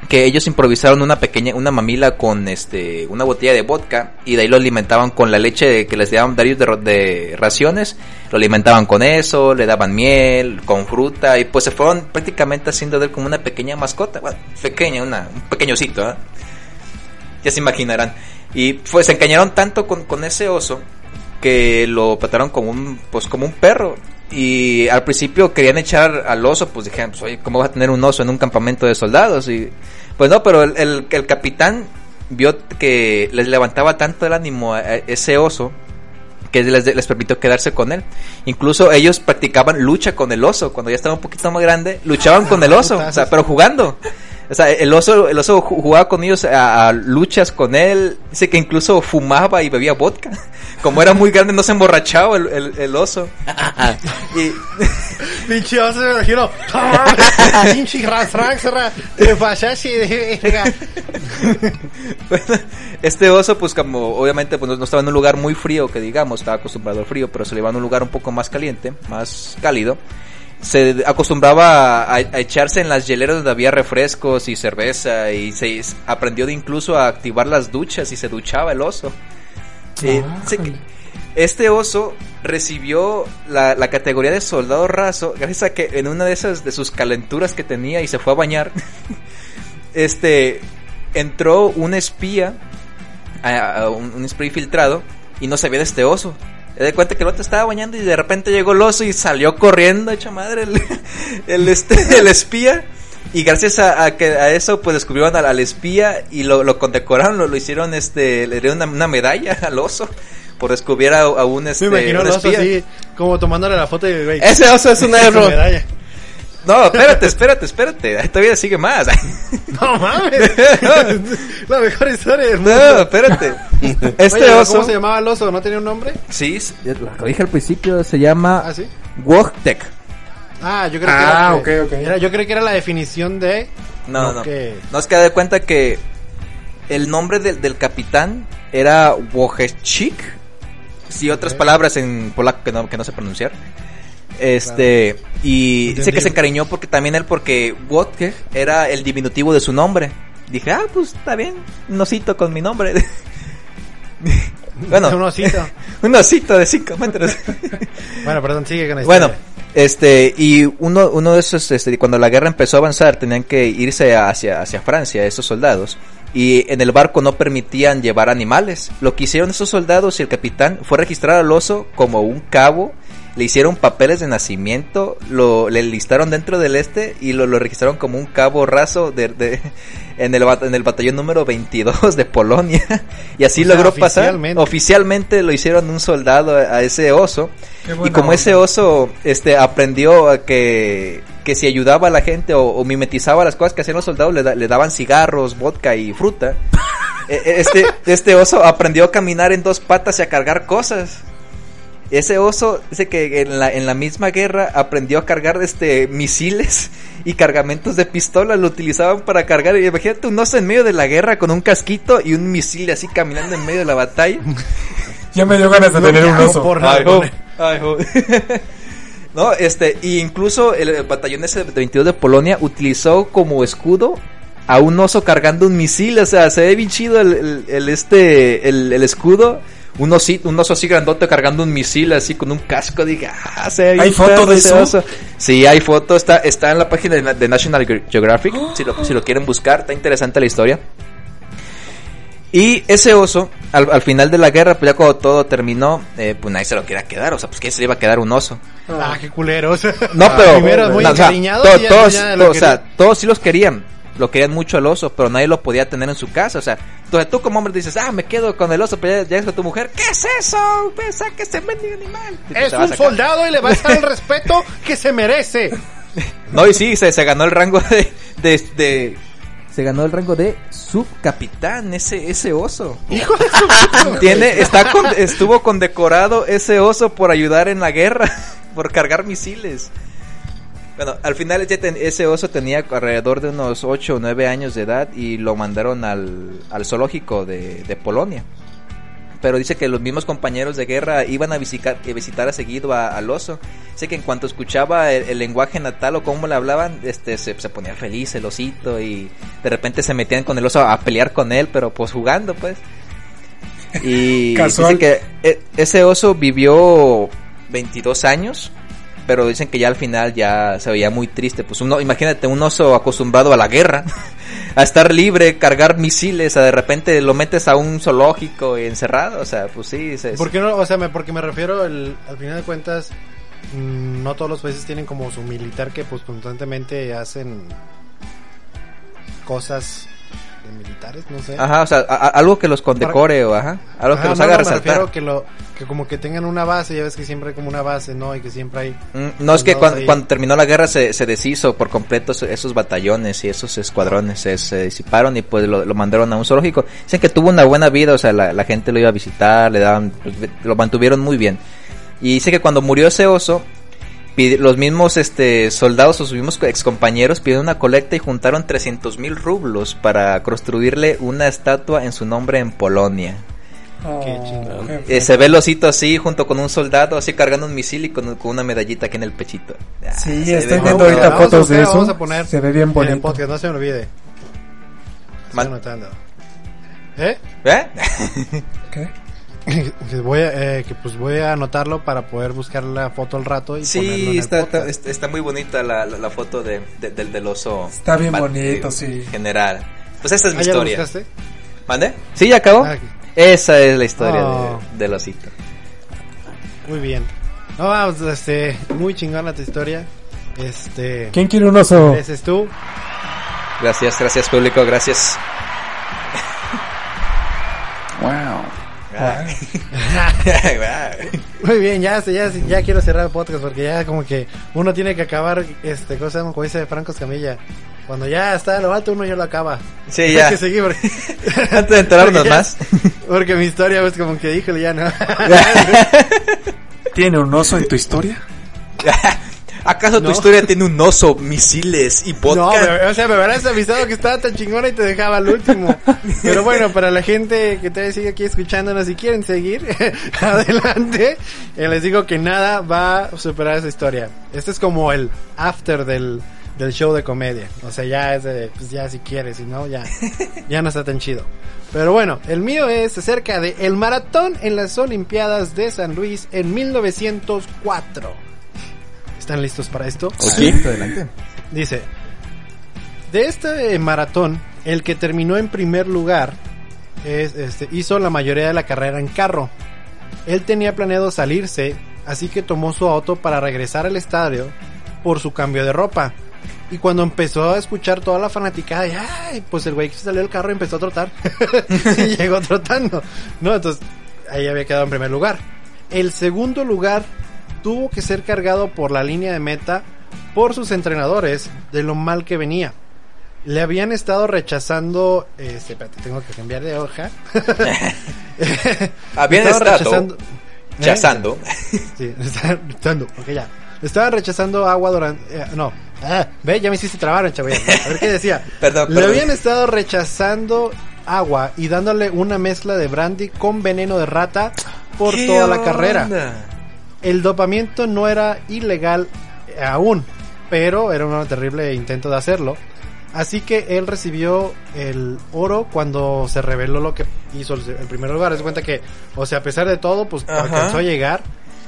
que ellos improvisaron una pequeña una mamila con este una botella de vodka y de ahí lo alimentaban con la leche que les daban diarios de, de raciones lo alimentaban con eso le daban miel con fruta y pues se fueron prácticamente haciendo de él como una pequeña mascota bueno, pequeña una un pequeño osito ¿ah? ya se imaginarán y pues se engañaron tanto con, con ese oso que lo trataron como un pues como un perro y al principio querían echar al oso pues dijeron pues oye cómo vas a tener un oso en un campamento de soldados y pues no pero el, el, capitán vio que les levantaba tanto el ánimo a, a ese oso que les, les permitió quedarse con él. Incluso ellos practicaban lucha con el oso. Cuando ya estaba un poquito más grande, luchaban con el oso. O sea, pero jugando. O sea, el oso, el oso ju- jugaba con ellos a, a luchas con él. Dice que incluso fumaba y bebía vodka. Como era muy grande, no se emborrachaba el, el, el oso. Y, Pinche oso me imagino. Pinche. Bueno, este oso, pues como obviamente pues, no- no estaba en un lugar muy frío, que digamos, estaba acostumbrado al frío, pero se le iba a un lugar un poco más caliente, más cálido. Se acostumbraba a, a echarse en las hieleras donde había refrescos y cerveza y se aprendió de incluso a activar las duchas y se duchaba el oso. Eh, Ah, este oso recibió la, la categoría de soldado raso gracias a que en una de esas de sus calenturas que tenía y se fue a bañar, este entró un espía, a- un, un espía infiltrado y no sabía de este oso. Da cuenta que el otro estaba bañando y de repente llegó el oso y salió corriendo, hecha madre, el, el, este, el espía. Y gracias a, a que a eso pues descubrieron al, al espía y lo, lo condecoraron, lo, lo hicieron, este, le dieron una, una medalla al oso por descubrir a, a un, este, Me imagino un el oso espía. así, como tomándole la foto. Ese oso es un su error. medalla. No, espérate, espérate, espérate, todavía sigue más. No mames. la mejor historia del mundo. No, espérate. Este Oye, oso... ¿Cómo se llamaba el oso? ¿No tenía un nombre? Sí, lo dije al principio, se llama Ah, sí. Wojtek. Ah, yo creo Ah, que era, ok, ok. era- yo creo que era la definición de. No, No, no. que- No es que de cuenta que el nombre del, del capitán era Wojcik. Sí, otras palabras en polaco que no, que no sé pronunciar. Este, y dice que se encariñó porque también él, porque Wojtek era el diminutivo de su nombre. Dije, ah, pues está bien, un osito con mi nombre. bueno, Un osito. un osito de 5 metros. Bueno, perdón, sigue con la Bueno, este, y uno, uno de esos, este, cuando la guerra empezó a avanzar, tenían que irse hacia, hacia Francia, esos soldados. Y en el barco no permitían llevar animales. Lo que hicieron esos soldados y el capitán fue registrar al oso como un cabo. Le hicieron papeles de nacimiento, lo, le listaron dentro del este y lo, lo registraron como un cabo raso de, de- en, el, bat- en el batallón número 22 de Polonia. Y así O sea, logró pasar. oficialmente. Lo hicieron un soldado a, a ese oso. Y como onda. ese oso este aprendió a que, que si ayudaba a la gente o, o mimetizaba las cosas que hacían los soldados, le, da- le daban cigarros, vodka y fruta. E- e- este, este oso aprendió a caminar en dos patas y a cargar cosas. Ese oso dice que en la, en la misma guerra aprendió a cargar este misiles y cargamentos de pistolas, lo utilizaban para cargar. Imagínate un oso en medio de la guerra con un casquito y un misil así caminando en medio de la batalla. Ya me dio ganas de tener un oso. por Ay. Ay, no, este, y incluso el, el batallón ese de 22 de Polonia utilizó como escudo a un oso cargando un misil, o sea, se ve bien chido el, el- el, este, el, el escudo. Un, osi- un oso así grandote cargando un misil así con un casco, diga, ah, se ¿Hay foto de ese eso? oso. Sí, hay foto, está, está en la página de, Na- de National Ge- Geographic, si, lo, si lo quieren buscar, está interesante la historia. Y ese oso, al, al final de la guerra, pues ya cuando todo terminó, eh, pues nadie se lo quería quedar, o sea, pues que se le iba a quedar un oso. Ah, qué culeros. No, pero. Primero muy no, o sea, encariñados to- y ya- todos, ya lo to- o sea, querían. todos sí los querían. Lo querían mucho al oso, pero nadie lo podía tener en su casa. O sea, entonces tú como hombre dices, ah, me quedo con el oso, pero ya llegas con tu mujer, ¿qué es eso? Pues que ese mendigo animal. Y te Es un soldado y le va a dar el respeto que se merece. No, y sí, se, se ganó el rango de, de, de- Se ganó el rango de subcapitán, ese, ese oso. Hijo de su Tiene, está con- estuvo condecorado ese oso por ayudar en la guerra, por cargar misiles. Bueno, al final ese, oso tenía alrededor de unos 8 o 9 años de edad y lo mandaron al, al zoológico de, de Polonia. Pero dice que los mismos compañeros de guerra iban a visitar, a visitar a seguido a- al oso. Dice que en cuanto escuchaba el, el lenguaje natal o cómo le hablaban, este se, se ponía feliz el osito y de repente se metían con el oso a pelear con él, pero pues jugando pues. Y Casual. dicen que e- ese oso vivió 22 años, pero dicen que ya al final ya se veía muy triste. Pues uno, imagínate un oso acostumbrado a la guerra, a estar libre, cargar misiles, a de repente lo metes a un zoológico y encerrado, o sea, pues sí. se- ¿Por qué no? O sea, me, porque me refiero, al final de cuentas, mm, no todos los países tienen como su militar que pues constantemente hacen cosas de militares, no sé. Ajá, o sea, a- algo que los condecore o ajá, algo que los no, haga no, me resaltar. refiero que lo que como que tengan una base, ya ves que siempre hay como una base, ¿no? Y que siempre hay Mm, No, es que cuando, terminó la guerra se, se deshizo por completo esos, batallones y esos escuadrones, se, se disiparon y pues lo, lo mandaron a un zoológico. Dicen que tuvo una buena vida, o sea, la, la gente lo iba a visitar, le daban, pues, lo mantuvieron muy bien. Y dice que cuando murió ese oso, los mismos este, soldados o sus mismos excompañeros pidieron una colecta y juntaron 300 mil rublos para construirle una estatua en su nombre en Polonia. Qué chingón. Eh, se ve el osito así junto con un soldado así cargando un misil y con, con una medallita aquí en el pechito. Ah, Sí, estoy viendo ahorita vamos a fotos de eso. Vamos a poner Se ve bien en el bonito. podcast, no se me olvide. Estoy. ¿Eh? ¿Eh? ¿Qué? voy a, eh, que pues voy a anotarlo para poder buscar la foto al rato y ponerlo en Sí, el está, está, está muy bonita la, la, la foto de, de- del, del oso. Está bien bonito, eh, sí. General. Pues esa es mi Ah, ¿ya lo historia. buscaste? ¿Mande? ¿Sí, ya acabó? Ah, Esa es la historia Oh. de- del osito. muy bien. No, vamos, este, muy chingona tu historia. Este, ¿Quién quiere un oso? ese es tú. Gracias, gracias público, gracias. Wow. Muy bien, ya, ya, ya quiero cerrar el podcast porque ya como que uno tiene que acabar, este, cosa como dice Franco Escamilla. Cuando ya está a lo alto uno ya lo acaba. Sí, Hay ya. que seguir porque, Antes de enterarnos porque ya- más. Porque mi historia es como que híjole ya no. ¿Tiene un oso en tu historia? ¿Acaso tu No. historia tiene un oso, misiles y No, vodka? me- o sea, me hubieras avisado que estaba tan chingona y te dejaba al último. Pero bueno, para la gente que todavía sigue aquí escuchándonos y quieren seguir, adelante. Eh, les digo que nada va a superar esa historia. Este es como el after del, del show de comedia. O sea, ya es de, pues ya si quieres, si no, ya, ya no está tan chido. Pero bueno, el mío es acerca de el maratón en las Olimpiadas de San Luis en 1904. ¿Están listos para esto? adelante. Dice, de este eh, maratón, el que terminó en primer lugar es, este, hizo la mayoría de la carrera en carro. Él tenía planeado salirse, así que tomó su auto para regresar al estadio por su cambio de ropa. Y cuando empezó a escuchar toda la fanaticada, y, ay, pues el güey que se salió del carro y empezó a trotar. y llegó trotando. No, entonces ahí había quedado en primer lugar. El segundo lugar tuvo que ser cargado por la línea de meta por sus entrenadores de lo mal que venía. Le habían estado rechazando, este, espérate, tengo que cambiar de hoja. Habían Estaba estado rechazando- chazando. Sí, estaban rechazando, ok, ya. Estaban rechazando agua durante... eh, no, ah, ve, ya me hiciste trabar, chavo. A ver qué decía. Perdón, Le habían estado rechazando agua y dándole una mezcla de brandy con veneno de rata por ¿Qué toda la carrera. El dopamiento no era ilegal eh, aún, pero era un terrible intento de hacerlo. Así que él recibió el oro cuando se reveló lo que hizo el, el primer lugar. Es cuenta que, o sea, a pesar de todo, pues Ajá. alcanzó a llegar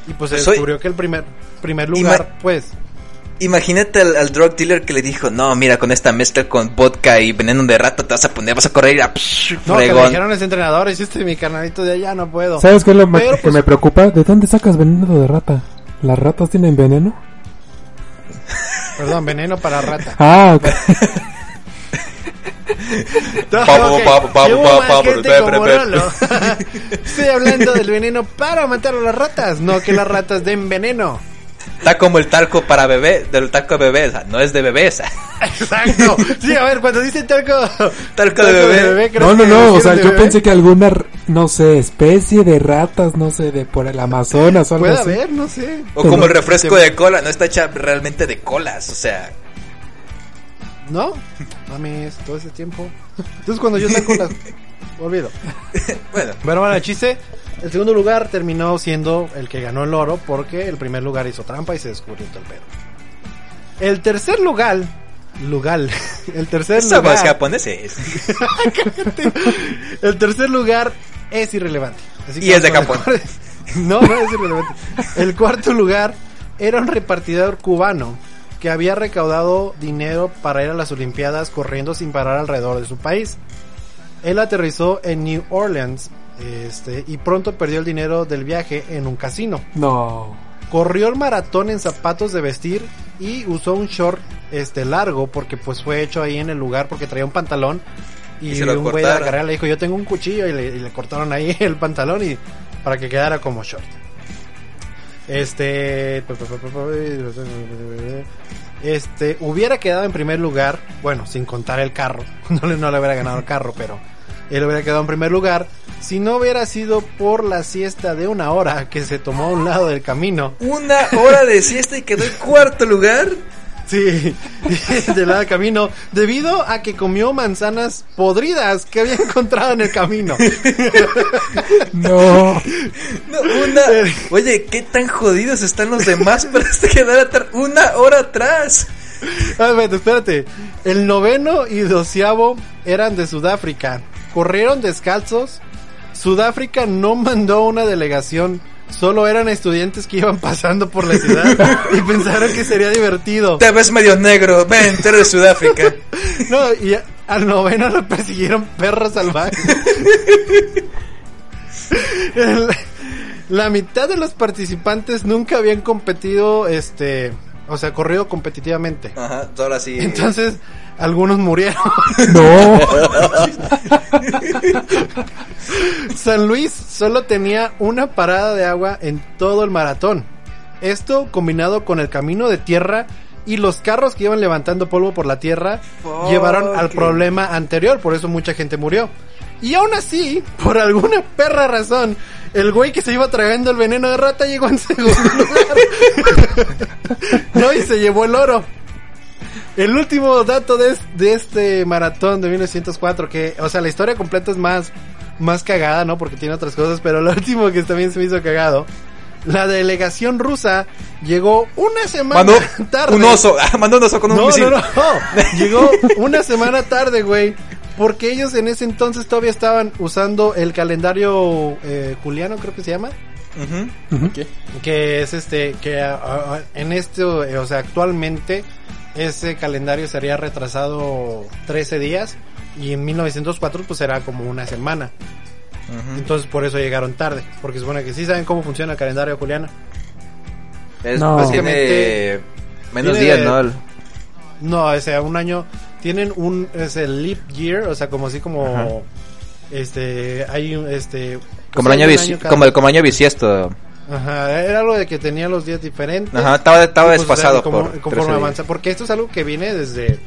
y pues se Soy- descubrió que el primer primer lugar, pues, Imagínate al, al drug dealer que le dijo, no, mira, con esta mezcla con vodka y veneno de rata te vas a poner, vas a correr y a psh, no, que fregón. dijeron ese entrenador, hiciste mi carnalito de allá, no puedo. ¿Sabes qué es lo Pero, que pues, me preocupa? ¿De dónde sacas veneno de rata? ¿Las ratas tienen veneno? Perdón, veneno para rata. Ah, ok. Estoy hablando del veneno para matar a las ratas, no que las ratas den veneno. Está como el talco para bebé, del talco de bebé, o sea, no es de bebé, o sea, Exacto. Sí, a ver, cuando dice talco, Talco de bebé. creo No, no, no, o sea, yo bebé. pensé que alguna, no sé, especie de ratas, no sé, de por el Amazonas o algo Puede así. haber, no sé. o como el refresco de cola, no está hecha realmente de colas, o sea, ¿No? Mames, todo ese tiempo. Entonces cuando yo saco las... Olvido. bueno, Pero bueno, el chiste, el segundo lugar terminó siendo el que ganó el oro porque el primer lugar hizo trampa y se descubrió todo el pedo. El tercer lugar, lugar, el tercer somos lugar, japoneses. el tercer lugar es irrelevante. Así Y es de Japón. no es irrelevante. El cuarto lugar era un repartidor cubano que había recaudado dinero para ir a las Olimpiadas corriendo sin parar alrededor de su país. Él aterrizó en New Orleans este, y pronto perdió el dinero del viaje en un casino. No. Corrió el maratón en zapatos de vestir y usó un short este largo porque pues fue hecho ahí en el lugar porque traía un pantalón y, Y se lo un güey de la carrera le dijo yo tengo un cuchillo y le, y le cortaron ahí el pantalón y para que quedara como short. Este este hubiera quedado en primer lugar, bueno, sin contar el carro, no le, no le hubiera ganado el carro, pero él hubiera quedado en primer lugar si no hubiera sido por la siesta de una hora que se tomó a un lado del camino. Una hora de siesta y quedó en cuarto lugar. Sí, del lado del camino, debido a que comió manzanas podridas que había encontrado en el camino. No. No, una... Oye, ¿qué tan jodidos están los demás para este quedar atrás? Una hora atrás. A ver, espérate. El noveno y doceavo eran de Sudáfrica. Corrieron descalzos. Sudáfrica no mandó una delegación. Solo eran estudiantes que iban pasando por la ciudad y pensaron que sería divertido. Te ves medio negro, ven, tú de Sudáfrica. No, y a- al noveno lo persiguieron perros salvajes. El- la mitad de los participantes nunca habían competido, este, o sea, corrido competitivamente. Ajá, ahora sí. Entonces, algunos murieron. No. San Luis solo tenía una parada de agua en todo el maratón. Esto combinado con el camino de tierra y los carros que iban levantando polvo por la tierra llevaron al problema anterior, por eso mucha gente murió. Y aún así, por alguna perra razón, el güey que se iba tragando el veneno de rata llegó en segundo lugar. no, y se llevó el oro. El último dato de, de este maratón de 1904, que, o sea, la historia completa es más, más cagada, ¿no? Porque tiene otras cosas, pero lo último que también se me hizo cagado. La delegación rusa llegó una semana Mandó tarde. un oso, mandó un oso con un No, misil. no, no. Llegó una semana tarde, güey. Porque ellos en ese entonces todavía estaban usando el calendario eh, juliano, creo que se llama. Ujú. ¿Qué? Que es este, que ah, en este, eh, o sea, actualmente ese calendario sería retrasado 13 días. Y en 1904 pues era como una semana. Entonces por eso llegaron tarde. Porque se supone que sí saben cómo funciona el calendario juliano. Es, No. tiene Básicamente, menos tiene- días, ¿no? El- No, o sea, un año tienen un es el leap year, o sea, como así como Ajá. este hay un este Como el año, cada- como el como año bisiesto. Ajá, era algo de que tenía los días diferentes. Ajá, estaba, estaba Y, pues, desfasado o sea, como- por conforme 13 días. avanza, porque esto es algo que viene desde,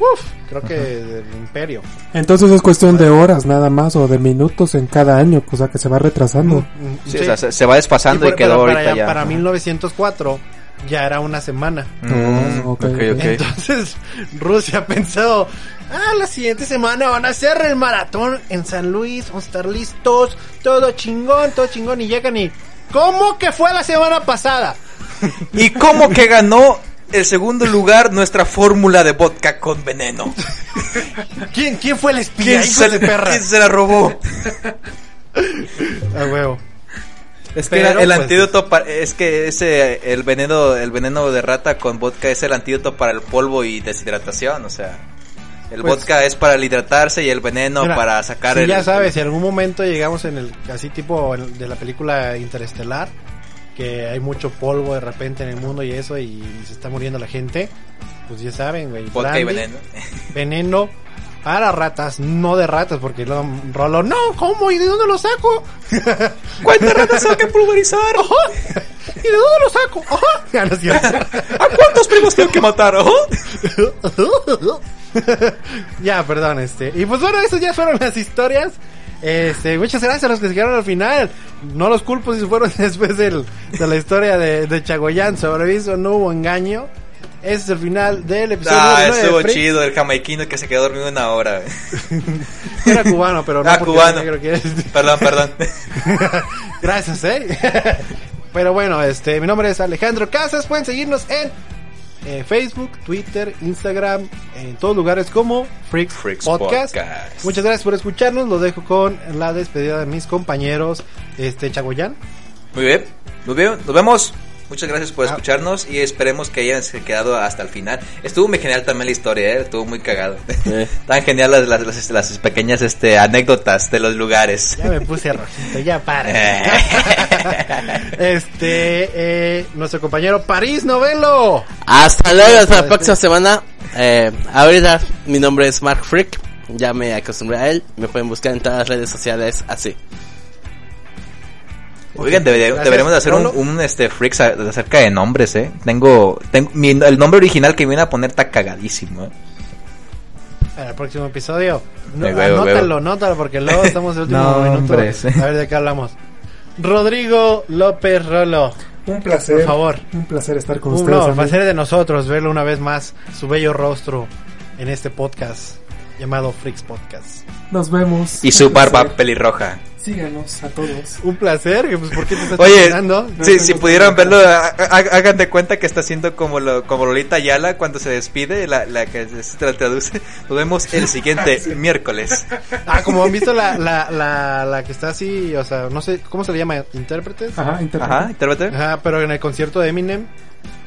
uf, creo que del imperio. Entonces es cuestión de horas nada más o de minutos en cada año, o sea que se va retrasando. Mm, Sí, o sea, se, se va desfasando y, por- quedó pero ahorita para, ya. para 1904 ya era una semana. Mm, Oh, ok, ok, ok. ok. Entonces Rusia pensó, ah, la siguiente semana van a hacer el maratón en San Luis, vamos a estar listos, todo chingón, todo chingón, y llegan y, ¿cómo que fue la semana pasada? ¿Y cómo que ganó el segundo lugar nuestra fórmula de vodka con veneno? ¿Quién, quién fue el espía? ¿Quién, se, de perra? quién se la robó? A huevo. Es que Pero, el pues, antídoto para, es que ese el veneno el veneno de rata con vodka es el antídoto para el polvo y deshidratación, o sea, el Pues- vodka es para el hidratarse y el veneno Mira, para sacar si el ya sabes, si en algún momento llegamos en el, así tipo de la película Interestelar, que hay mucho polvo de repente en el mundo y eso, y se está muriendo la gente, pues ya saben, güey. vodka y veneno. veneno para ratas, no de ratas, porque lo Rolo, no, ¿cómo? ¿Y de dónde lo saco? ¿Cuántas ratas hay que pulverizar? ¿Y de dónde lo saco? Ajá. Ya no. ¿A cuántos primos tengo que matar? ya, perdón, este. Y pues bueno, esas ya fueron las historias. Este, muchas gracias a los que se quedaron al final. No los culpo si fueron después del, de la historia de, de Chagoyán. Sobreviso, no hubo engaño. Ese es el final del episodio Ah, de estuvo chido el jamaiquino que se quedó dormido una hora. Era cubano, pero no Ah, cubano. que. Perdón, perdón. Gracias, eh. Pero bueno, este, mi nombre es Alejandro Casas. Pueden seguirnos en eh, Facebook, Twitter, Instagram, en todos lugares como Freaks, Freaks Podcast. Podcast. Muchas gracias por escucharnos. Los dejo con la despedida de mis compañeros, este Chagoyán. Muy bien, muy bien, nos vemos. Muchas gracias por Ah. escucharnos y esperemos que hayan quedado hasta el final. Estuvo muy genial también la historia, ¿eh? estuvo muy cagado. Eh. Tan genial las, las, las- las pequeñas este, anécdotas de los lugares. Ya me puse rojito, ya para. Eh. este, eh, nuestro compañero París Novelo. Hasta luego, hasta la próxima semana. Eh, ahorita mi nombre es Mark Freak. Ya me acostumbré a él. Me pueden buscar en todas las redes sociales así. Oigan, Gracias, deberíamos de hacer un, un, este freaks acerca de nombres, eh. Tengo, tengo mi- el nombre original que me viene a poner está cagadísimo, eh. Para el próximo episodio. No, veo, anótalo, veo. anótalo, porque luego estamos en el último No, minuto. hombres. A ver de qué hablamos. Rodrigo López Rolo. Un placer. Por favor. Un placer estar con Un ustedes. amigos. ser de nosotros verlo una vez más, su bello rostro en este podcast llamado Freaks Podcast. Nos vemos. Y su barba pelirroja. Síganos a todos. Un placer, pues ¿por qué te estás Oye, sí, si pudieran verlo, ha- ha- hagan de cuenta que está haciendo como lo, como Lolita Ayala cuando se despide, la, la que se tra- traduce. Nos vemos el siguiente miércoles. Ah, como han visto la, la, la, la que está así, o sea, no sé, ¿cómo se le llama? ¿Intérpretes? Ajá, internet. Ajá, intérprete. Ajá, pero en el concierto de Eminem,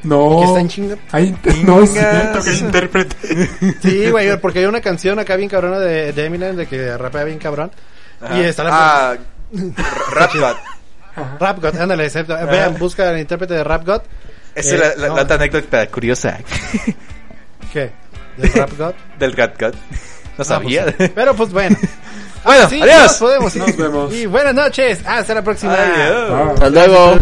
No. que está en chinga. Hay no es cierto que intérprete. Sí, güey, porque hay una canción acá bien cabrona de, de Eminem, de que rapea bien cabrón. Ajá. Y está la... Ah, Rap God. Rap God, ándale, excepto, vean, busca el intérprete de Rap God. Esa Eh, es la, la- no. la otra anécdota curiosa ¿Qué? ¿De Rap God? del Rat God. No sabía. Ah, pues, pero pues bueno. Bueno, Sí, adiós. nos podemos. Nos vemos. Y buenas noches. Hasta la próxima. Adiós. Ah. Hasta luego.